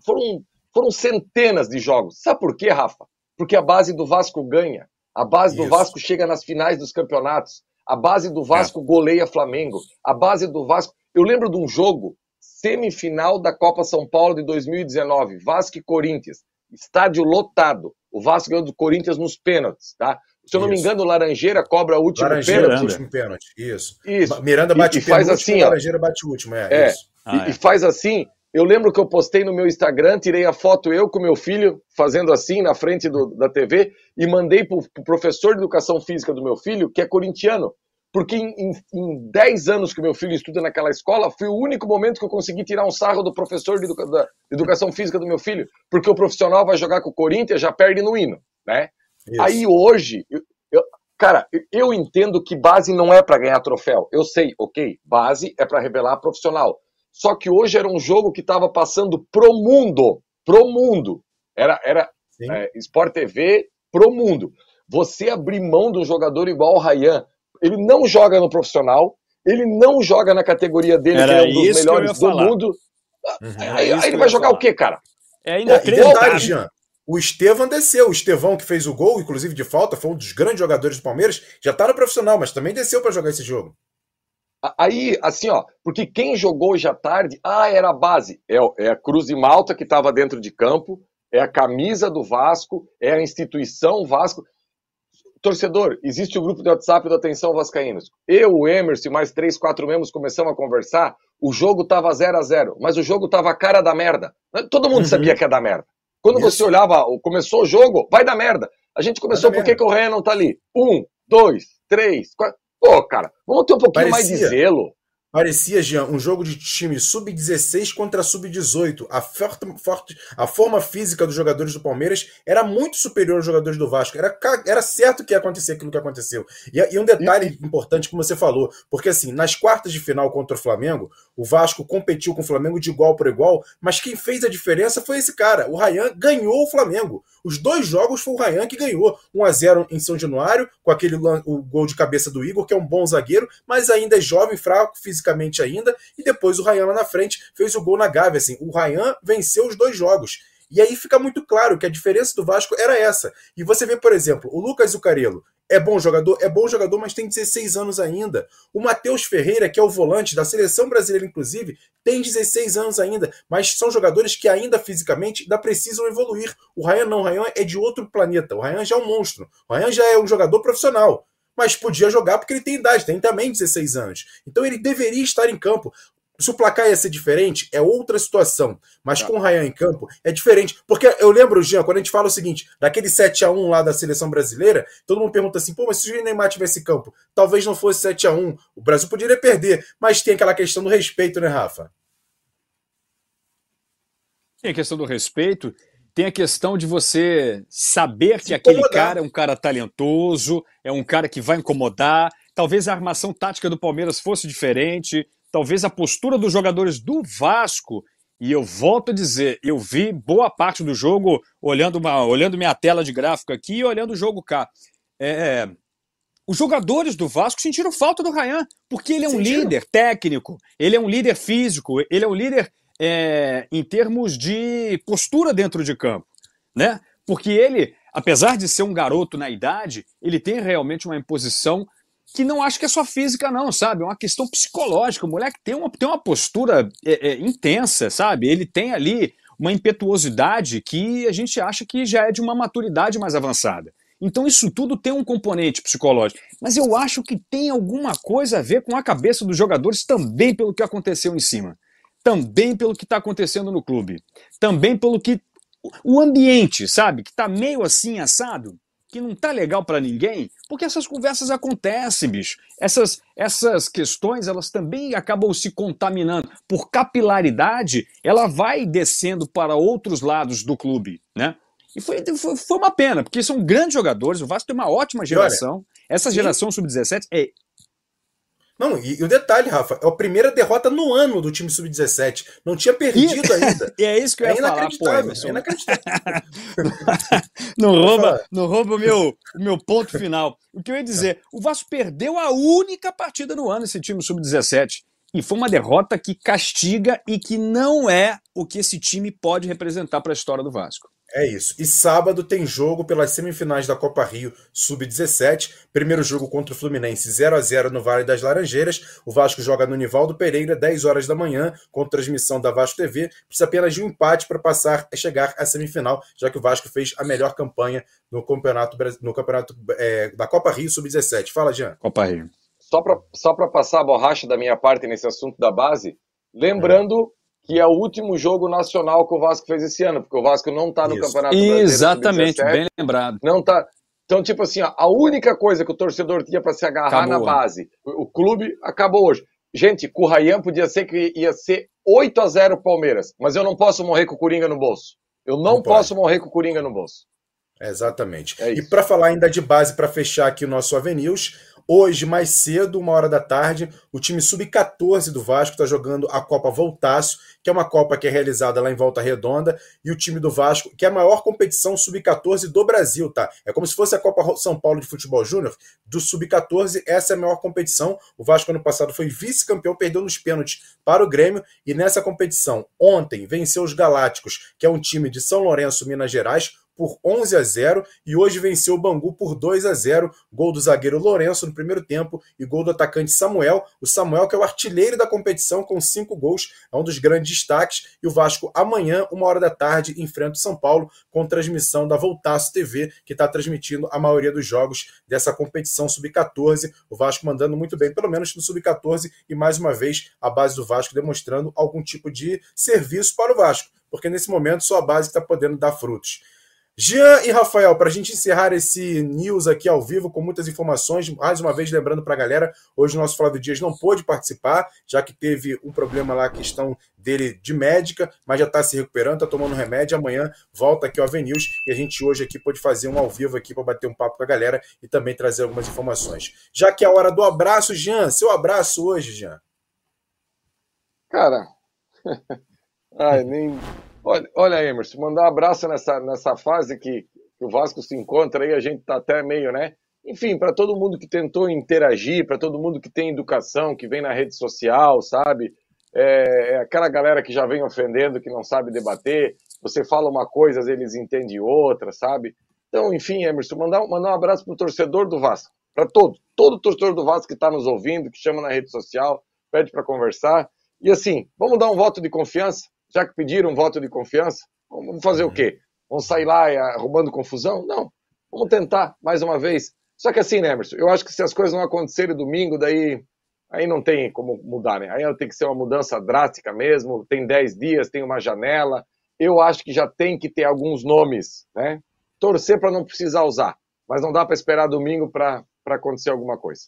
foram, foram centenas de jogos. Sabe por quê, Rafa? Porque a base do Vasco ganha. A base Isso. do Vasco chega nas finais dos campeonatos. A base do Vasco é. goleia Flamengo. A base do Vasco. Eu lembro de um jogo, semifinal da Copa São Paulo de 2019, Vasco e Corinthians. Estádio lotado. O Vasco ganhou do Corinthians nos pênaltis, tá? Se eu não Isso. me engano, o Laranjeira cobra o último Laranjeira, pênalti. último pênalti. Isso. Isso. Miranda bate e, e faz assim, ó. Laranjeira bate o último, é. é. Ah, e, é. e faz assim. Eu lembro que eu postei no meu Instagram, tirei a foto eu com meu filho fazendo assim na frente do, da TV e mandei para o pro professor de educação física do meu filho, que é corintiano. Porque em, em, em 10 anos que meu filho estuda naquela escola, foi o único momento que eu consegui tirar um sarro do professor de, educa da educação física do meu filho. Porque o profissional vai jogar com o Corinthians, já perde no hino, né? Isso. Aí hoje, eu, eu, cara, eu entendo que base não é para ganhar troféu. Eu sei, ok, base é para revelar profissional. Só que hoje era um jogo que estava passando pro mundo, pro mundo. Era, era é, Sport TV pro mundo. Você abrir mão de um jogador igual o Rayan, ele não joga no profissional, ele não joga na categoria dele, Era que é um dos melhores do mundo. Uhum, aí, aí ele vai jogar falar. o quê, cara? É inacreditável. Jean, o Estevam desceu. O Estevão, que fez o gol, inclusive de falta, foi um dos grandes jogadores do Palmeiras, já tá no profissional, mas também desceu para jogar esse jogo. Aí, assim, ó, porque quem jogou hoje à tarde, ah, era a base. É, é a Cruz de Malta que estava dentro de campo, é a camisa do Vasco, é a instituição Vasco torcedor, existe o grupo de WhatsApp do Atenção Vascaínos. Eu, o Emerson e mais três, quatro membros começamos a conversar. O jogo tava 0 a 0 mas o jogo tava a cara da merda. Todo mundo uhum. sabia que ia dar merda. Quando Isso. você olhava, começou o jogo, vai dar merda. A gente começou, por que, o Ryan não tá ali? Um, dois, três, quatro. Pô, cara, vamos ter um pouquinho Parecia. mais de zelo. Parecia, Jean, um jogo de time sub-16 contra sub-18. A, a forma física dos jogadores do Palmeiras era muito superior aos jogadores do Vasco. Era, era certo que ia acontecer aquilo que aconteceu. E, e um detalhe e... importante, como você falou, porque assim, nas quartas de final contra o Flamengo, o Vasco competiu com o Flamengo de igual por igual, mas quem fez a diferença foi esse cara. O Rayan ganhou o Flamengo. Os dois jogos foi o Rayan que ganhou. 1 a 0 em São Januário, com aquele o gol de cabeça do Igor, que é um bom zagueiro, mas ainda é jovem, fraco fisicamente ainda. E depois o Rayan lá na frente fez o gol na Gávea. Assim, o Rayan venceu os dois jogos. E aí fica muito claro que a diferença do Vasco era essa. E você vê, por exemplo, o Lucas Zucarello é bom jogador? É bom jogador, mas tem 16 anos ainda. O Matheus Ferreira, que é o volante da seleção brasileira, inclusive, tem 16 anos ainda, mas são jogadores que ainda fisicamente ainda precisam evoluir. O Ryan não, o Ryan é de outro planeta. O Ryan já é um monstro. O Ryan já é um jogador profissional mas podia jogar porque ele tem idade, tem também 16 anos. Então ele deveria estar em campo. Se o placar ia ser diferente, é outra situação. Mas tá. com o Ryan em campo, é diferente. Porque eu lembro, Jean, quando a gente fala o seguinte, daquele 7 a 1 lá da seleção brasileira, todo mundo pergunta assim, pô, mas se o Neymar tivesse em campo, talvez não fosse 7 a 1 o Brasil poderia perder. Mas tem aquela questão do respeito, né, Rafa? Tem a questão do respeito, tem a questão de você saber que aquele cara é um cara talentoso, é um cara que vai incomodar. Talvez a armação tática do Palmeiras fosse diferente, talvez a postura dos jogadores do Vasco. E eu volto a dizer, eu vi boa parte do jogo olhando, uma, olhando minha tela de gráfico aqui e olhando o jogo cá. É, os jogadores do Vasco sentiram falta do Rayan, porque ele é um Sentiram. líder técnico, ele é um líder físico, ele é um líder é, em termos de postura dentro de campo, né? Porque ele, apesar de ser um garoto na idade, ele tem realmente uma imposição que não acho que é só física, não, sabe? É uma questão psicológica. O moleque tem uma, tem uma postura é, é, intensa, sabe? Ele tem ali uma impetuosidade que a gente acha que já é de uma maturidade mais avançada. Então isso tudo tem um componente psicológico. Mas eu acho que tem alguma coisa a ver com a cabeça dos jogadores também pelo que aconteceu em cima. Também pelo que está acontecendo no clube. Também pelo que. O ambiente, sabe? Que está meio assim assado que não tá legal para ninguém, porque essas conversas acontecem, bicho. Essas, essas questões, elas também acabam se contaminando. Por capilaridade, ela vai descendo para outros lados do clube, né? E foi, foi, foi uma pena, porque são grandes jogadores, o Vasco tem uma ótima geração. Olha, Essa geração sub-17 é não, e, e, o detalhe, Rafa, é a primeira derrota no ano do time sub-17. Não tinha perdido e, ainda. (laughs) E é isso que eu ia é falar, inacreditável, pô, é inacreditável. (laughs) não rouba, não rouba o meu, o meu ponto final. O que eu ia dizer, o Vasco perdeu a única partida no ano esse time sub-17. E foi uma derrota que castiga e que não é o que esse time pode representar para a história do Vasco. É isso. E sábado tem jogo pelas semifinais da Copa Rio Sub-17. Primeiro jogo contra o Fluminense 0 a 0 no Vale das Laranjeiras. O Vasco joga no Nivaldo Pereira, 10 horas da manhã, com transmissão da Vasco TV. Precisa apenas de um empate para passar a chegar à semifinal, já que o Vasco fez a melhor campanha no campeonato, no campeonato é, da Copa Rio Sub-17. Fala, Jean. Copa Rio. Só para só passar a borracha da minha parte nesse assunto da base, lembrando. É que é o último jogo nacional que o Vasco fez esse ano, porque o Vasco não está no Isso. Campeonato Brasileiro. Exatamente, bem lembrado. Não tá. Então, tipo assim, ó, a única coisa que o torcedor tinha para se agarrar acabou. na base, o, o, clube acabou hoje. Gente, com o Rayan podia ser que ia ser 8 a 0 Palmeiras, mas eu não posso morrer com o Coringa no bolso. Eu não, não posso morrer com o Coringa no bolso. Exatamente. É e para falar ainda de base, para fechar aqui o nosso Avenews, Hoje, mais cedo, uma hora da tarde, o time sub-14 do Vasco está jogando a Copa Voltaço, que é uma Copa que é realizada lá em Volta Redonda, e o time do Vasco, que é a maior competição sub-14 do Brasil, tá? É como se fosse a Copa São Paulo de Futebol Júnior, do sub-14, essa é a maior competição. O Vasco ano passado foi vice-campeão, perdeu nos pênaltis para o Grêmio, e nessa competição, ontem, venceu os Galácticos, que é um time de São Lourenço, Minas Gerais, por 11 a 0 e hoje venceu o Bangu por 2 a 0. Gol do zagueiro Lourenço no primeiro tempo e gol do atacante Samuel. O Samuel, que é o artilheiro da competição com cinco gols, é um dos grandes destaques. E o Vasco amanhã, uma hora da tarde, enfrenta o São Paulo com transmissão da Voltaço TV, que está transmitindo a maioria dos jogos dessa competição sub-14. O Vasco mandando muito bem, pelo menos no sub-14, e mais uma vez a base do Vasco demonstrando algum tipo de serviço para o Vasco, porque nesse momento só a base está podendo dar frutos. Jean e Rafael, para a gente encerrar esse news aqui ao vivo com muitas informações, mais uma vez lembrando para a galera, hoje o nosso Flávio Dias não pôde participar, já que teve um problema lá, a questão dele de médica, mas já está se recuperando, está tomando remédio, amanhã volta aqui ao Avenews e a gente hoje aqui pode fazer um ao vivo aqui para bater um papo com a galera e também trazer algumas informações. Já que é a hora do abraço, Jean, seu abraço hoje, Jean. Cara, (laughs) ai, nem Olha, olha Emerson, mandar um abraço nessa, nessa fase que, que o Vasco se encontra aí, a gente tá até meio, né? Enfim, para todo mundo que tentou interagir, para todo mundo que tem educação, que vem na rede social, sabe? É, é, aquela galera que já vem ofendendo, que não sabe debater. Você fala uma coisa, eles entendem outra, sabe? Então, enfim, Emerson, mandar, mandar um abraço pro torcedor do Vasco, para todo, todo torcedor do Vasco que está nos ouvindo, que chama na rede social, pede para conversar. E assim, vamos dar um voto de confiança já que pediram um voto de confiança, vamos fazer o uhum. quê? Vamos sair lá arrumando confusão? Não. Vamos tentar, mais uma vez. Só que assim, né, Emerson, eu acho que se as coisas não acontecerem domingo, daí aí não tem como mudar, né? Aí tem que ser uma mudança drástica mesmo, tem 10 dias, tem uma janela. Eu acho que já tem que ter alguns nomes, né? Torcer para não precisar usar, mas não dá para esperar domingo para acontecer alguma coisa.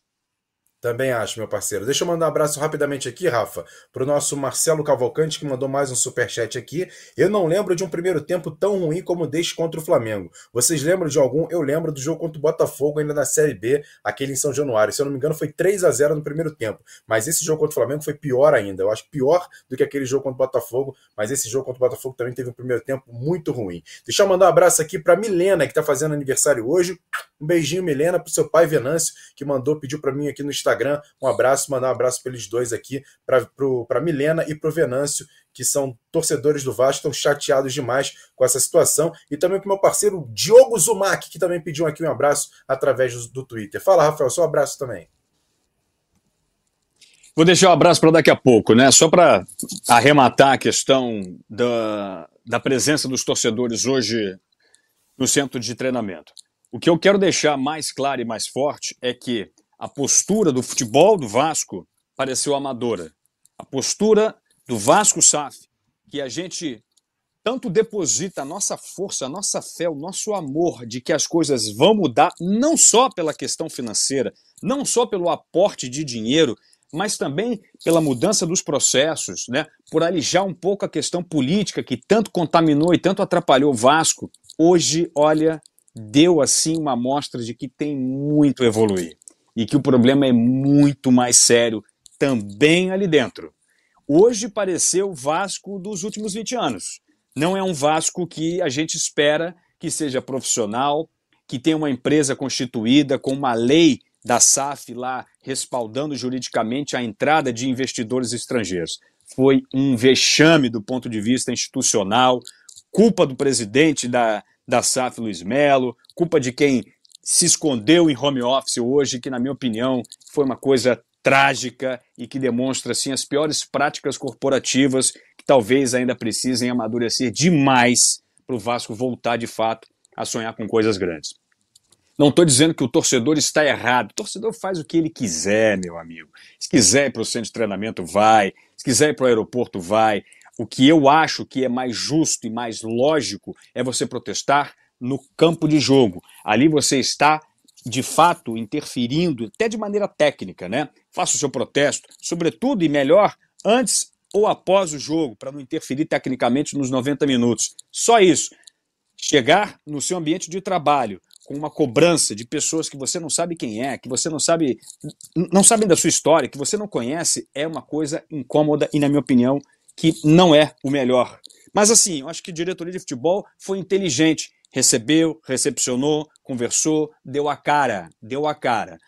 Também acho, meu parceiro. Deixa eu mandar um abraço rapidamente aqui, Rafa, para o nosso Marcelo Cavalcante, que mandou mais um superchat aqui. Eu não lembro de um primeiro tempo tão ruim como deste contra o Flamengo. Vocês lembram de algum? Eu lembro do jogo contra o Botafogo, ainda na Série B, aquele em São Januário. Se eu não me engano, foi 3 a 0 no primeiro tempo. Mas esse jogo contra o Flamengo foi pior ainda. Eu acho pior do que aquele jogo contra o Botafogo. Mas esse jogo contra o Botafogo também teve um primeiro tempo muito ruim. Deixa eu mandar um abraço aqui para Milena, que está fazendo aniversário hoje. Um beijinho, Milena, para o seu pai Venâncio, que mandou, pediu para mim aqui no Instagram Instagram. Um abraço, mandar um abraço para eles dois aqui, para Milena e para o Venâncio, que são torcedores do Vasco, estão chateados demais com essa situação. E também para o meu parceiro Diogo Zumac, que também pediu aqui um abraço através do, do Twitter. Fala, Rafael, seu abraço também. Vou deixar o um abraço para daqui a pouco, né? Só para arrematar a questão da, da presença dos torcedores hoje no centro de treinamento. O que eu quero deixar mais claro e mais forte é que a postura do futebol do Vasco pareceu amadora. A postura do Vasco SAF, que a gente tanto deposita a nossa força, a nossa fé, o nosso amor de que as coisas vão mudar, não só pela questão financeira, não só pelo aporte de dinheiro, mas também pela mudança dos processos, né? por alijar um pouco a questão política que tanto contaminou e tanto atrapalhou o Vasco. Hoje, olha, deu assim uma amostra de que tem muito a evoluir e que o problema é muito mais sério também ali dentro. Hoje pareceu o Vasco dos últimos 20 anos. Não é um Vasco que a gente espera que seja profissional, que tenha uma empresa constituída com uma lei da SAF lá respaldando juridicamente a entrada de investidores estrangeiros. Foi um vexame do ponto de vista institucional, culpa do presidente da, da SAF, Luiz Melo, culpa de quem se escondeu em home office hoje, que, na minha opinião, foi uma coisa trágica e que demonstra assim, as piores práticas corporativas que talvez ainda precisem amadurecer demais para o Vasco voltar de fato a sonhar com coisas grandes. Não estou dizendo que o torcedor está errado. O torcedor faz o que ele quiser, meu amigo. Se quiser ir para o centro de treinamento, vai. Se quiser ir para o aeroporto, vai. O que eu acho que é mais justo e mais lógico é você protestar no campo de jogo. Ali você está, de fato, interferindo, até de maneira técnica, né? Faça o seu protesto, sobretudo e melhor, antes ou após o jogo, para não interferir tecnicamente nos 90 minutos. Só isso. Chegar no seu ambiente de trabalho, com uma cobrança de pessoas que você não sabe quem é, que você não sabe, não sabem da sua história, que você não conhece, é uma coisa incômoda e, na minha opinião, que não é o melhor. Mas assim, eu acho que a diretoria de futebol foi inteligente, recebeu, recepcionou, conversou, deu a cara, deu a cara.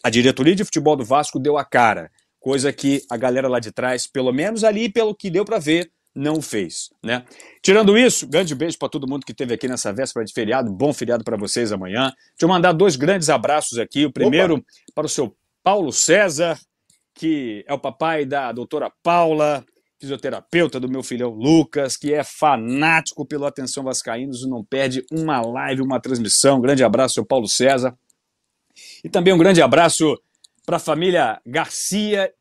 a diretoria de futebol do Vasco deu a cara, coisa que a galera lá de trás, pelo menos ali, pelo que deu para ver, não fez, né? Tirando isso, grande beijo para todo mundo que esteve aqui nessa véspera de feriado, bom feriado para vocês amanhã. Deixa eu mandar dois grandes abraços aqui. O primeiro Opa. para o seu Paulo César, que é o papai da doutora Paula, fisioterapeuta do meu filhão Lucas, que é fanático pelo Atenção Vascaínos e não perde uma live, uma transmissão. Grande abraço, seu Paulo César. E também um grande abraço para a família Garcia,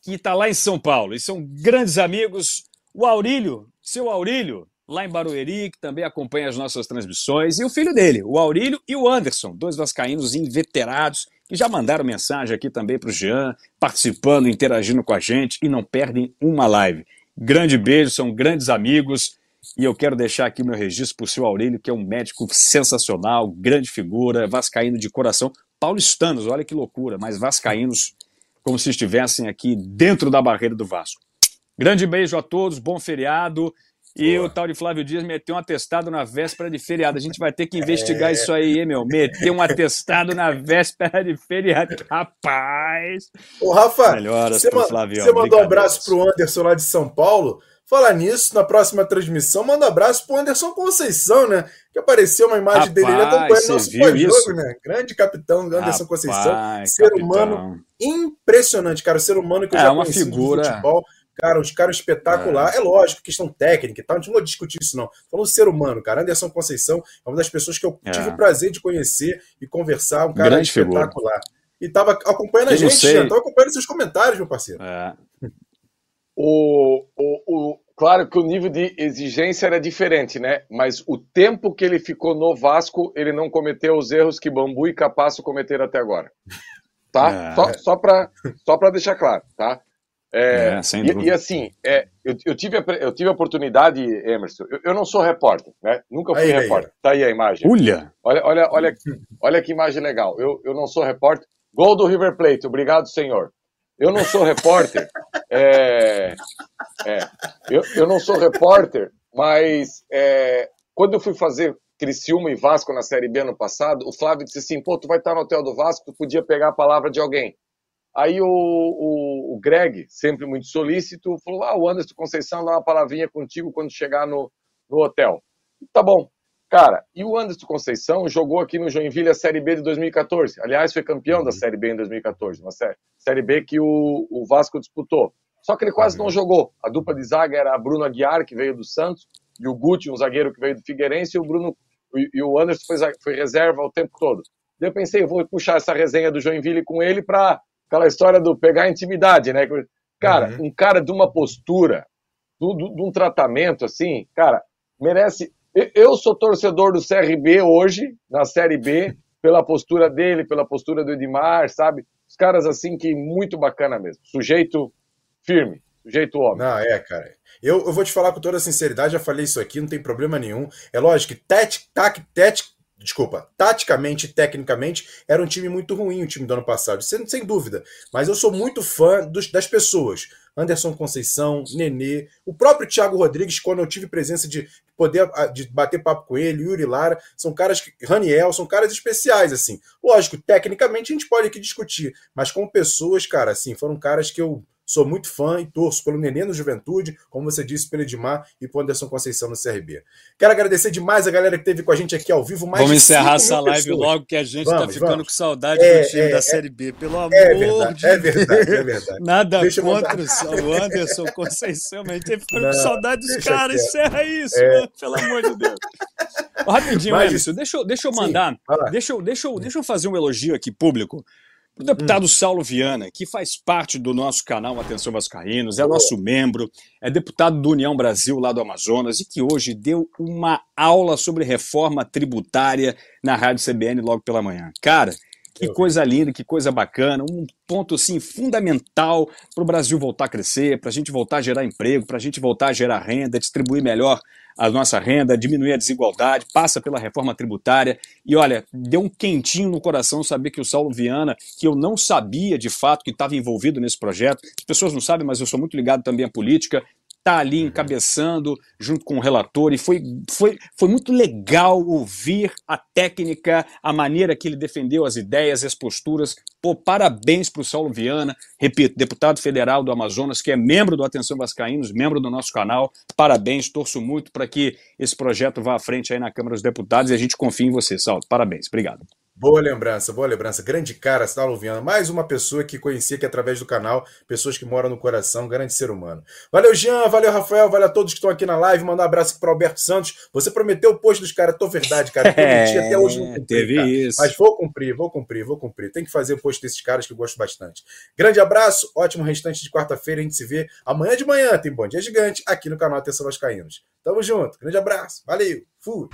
que está lá em São Paulo. E são grandes amigos o Aurílio, seu Aurílio, lá em Barueri, que também acompanha as nossas transmissões, e o filho dele, o Aurílio e o Anderson, dois vascaínos inveterados, que já mandaram mensagem aqui também para o Jean, participando, interagindo com a gente e não perdem uma live. Grande beijo, são grandes amigos. E eu quero deixar aqui meu registro para o seu Aurélio, que é um médico sensacional, grande figura, vascaíno de coração. Paulistanos, olha que loucura, mas vascaínos como se estivessem aqui dentro da barreira do Vasco. Grande beijo a todos, bom feriado. E Boa. o tal de Flávio Dias meteu um atestado na véspera de feriado. A gente vai ter que investigar é... isso aí, hein, meu? Meter um atestado na véspera de feriado. (laughs) Rapaz! Ô, Rafa, você, mandou um abraço pro Anderson lá de São Paulo. Falar nisso, na próxima transmissão, manda um abraço pro Anderson Conceição, né? Que apareceu uma imagem Rapaz, dele ele acompanhando nosso pós-jogo, né? Grande capitão Anderson Rapaz, Conceição. Ser capitão. humano impressionante, cara. Ser humano que eu é, já uma figura. futebol Cara, os caras espetacular. É. é lógico, questão técnica e tal, a gente não vai discutir isso, não. Falando ser humano, cara. Anderson Conceição é uma das pessoas que eu é. tive o prazer de conhecer e conversar, um cara Grande espetacular. Figura. E tava acompanhando a gente, já tava acompanhando seus comentários, meu parceiro. É. O, o, o, claro que o nível de exigência era diferente, né? Mas o tempo que ele ficou no Vasco, ele não cometeu os erros que Bambu e Capasso cometeram até agora. Tá? É. Só, só para só deixar claro, tá? É, é, e, e, assim, é, eu, eu, tive a, eu tive a oportunidade, Emerson, eu, eu não sou repórter, né? Nunca fui aí, repórter. Aí. Tá aí a imagem. Olha! Olha, olha, olha, olha que imagem legal. Eu, eu não sou repórter. Gol do River Plate, obrigado, senhor. Eu não sou repórter. (laughs) é, é, eu, eu não sou repórter, mas é, quando eu fui fazer Criciúma e Vasco na Série B ano passado, o Flávio disse assim: pô, tu vai estar no hotel do Vasco, tu podia pegar a palavra de alguém. Aí o, o, o, Greg, sempre muito solícito, falou: Ah, o Anderson Conceição dá uma palavrinha contigo quando chegar no, no hotel. Tá bom. Cara, e o Anderson Conceição jogou aqui no Joinville a Série B de 2014. Aliás, foi campeão uhum. da Série B em 2014, uma série, série B que o, o Vasco disputou. Só que ele quase uhum. não jogou. A dupla de zaga era a Bruno Aguiar, que veio do Santos, e o Guti, um zagueiro que veio do Figueirense, e o Bruno e o Anderson foi, foi reserva o tempo todo. Daí eu pensei, eu vou puxar essa resenha do Joinville com ele para aquela história do pegar intimidade, né? Cara, uhum. um cara de uma postura, de um tratamento assim, cara, merece eu sou torcedor do CRB hoje, na Série B, (laughs) pela postura dele, pela postura do Edmar, sabe? Os caras assim que muito bacana mesmo. Sujeito firme, sujeito homem. Não, é, cara. Eu, eu vou te falar com toda sinceridade, já falei isso aqui, não tem problema nenhum. É lógico que tet, tac, tet, desculpa, taticamente e tecnicamente, era um time muito ruim o time do ano passado, sem, sem dúvida. Mas eu sou muito fã dos, das pessoas. Anderson Conceição, Nenê, o próprio Thiago Rodrigues, quando eu tive presença de poder de bater papo com ele, Yuri Lara, são caras que. Raniel, são caras especiais, assim. Lógico, tecnicamente a gente pode aqui discutir, mas como pessoas, cara, assim, foram caras que eu Sou muito fã e torço pelo Nenê no Juventude, como você disse, pelo Edmar e pelo Anderson Conceição no CRB. Quero agradecer demais a galera que esteve com a gente aqui ao vivo. Mais vamos encerrar essa live pessoas. logo que a gente está ficando vamos. com saudade é, do time é, da é, Série B. Pelo amor é verdade, de é verdade, é verdade. Nada deixa contra o Anderson Conceição, mas a gente ficando com saudade dos caras. Encerra isso, é. mano, pelo amor de Deus. Rapidinho, mas, Emerson, deixa, eu, deixa eu mandar, Sim, deixa, eu, deixa, eu, deixa eu fazer um elogio aqui público o deputado hum. Saulo Viana, que faz parte do nosso canal Atenção Vascaínos, é nosso membro, é deputado do União Brasil lá do Amazonas e que hoje deu uma aula sobre reforma tributária na Rádio CBN logo pela manhã. Cara, que coisa linda, que coisa bacana, um ponto assim fundamental para o Brasil voltar a crescer, para a gente voltar a gerar emprego, para a gente voltar a gerar renda, distribuir melhor a nossa renda, diminuir a desigualdade, passa pela reforma tributária. E olha, deu um quentinho no coração saber que o Saulo Viana, que eu não sabia de fato que estava envolvido nesse projeto, as pessoas não sabem, mas eu sou muito ligado também à política, está ali uhum. encabeçando junto com o relator e foi, foi, foi muito legal ouvir a técnica, a maneira que ele defendeu as ideias e as posturas. Pô, parabéns para o Saulo Viana, repito, deputado federal do Amazonas, que é membro do Atenção Vascaínos, membro do nosso canal. Parabéns, torço muito para que esse projeto vá à frente aí na Câmara dos Deputados e a gente confia em você, Saulo. Parabéns, obrigado. Boa lembrança, boa lembrança. Grande cara, Saulo Viana. Mais uma pessoa que conhecia aqui através do canal, pessoas que moram no coração, grande ser humano. Valeu, Jean, valeu, Rafael, valeu a todos que estão aqui na live. Mandar um abraço para Alberto Santos. Você prometeu o post dos caras, tô verdade, cara. Prometi (laughs) é, até hoje não cumpri, Teve cara. isso. Mas vou cumprir, vou cumprir, vou cumprir. Tem que fazer o post desses caras que eu gosto bastante. Grande abraço, ótimo restante de quarta-feira. A gente se vê amanhã de manhã. Tem Bom Dia Gigante aqui no canal Atenção Vascaínos. Tamo junto, grande abraço, valeu, fui.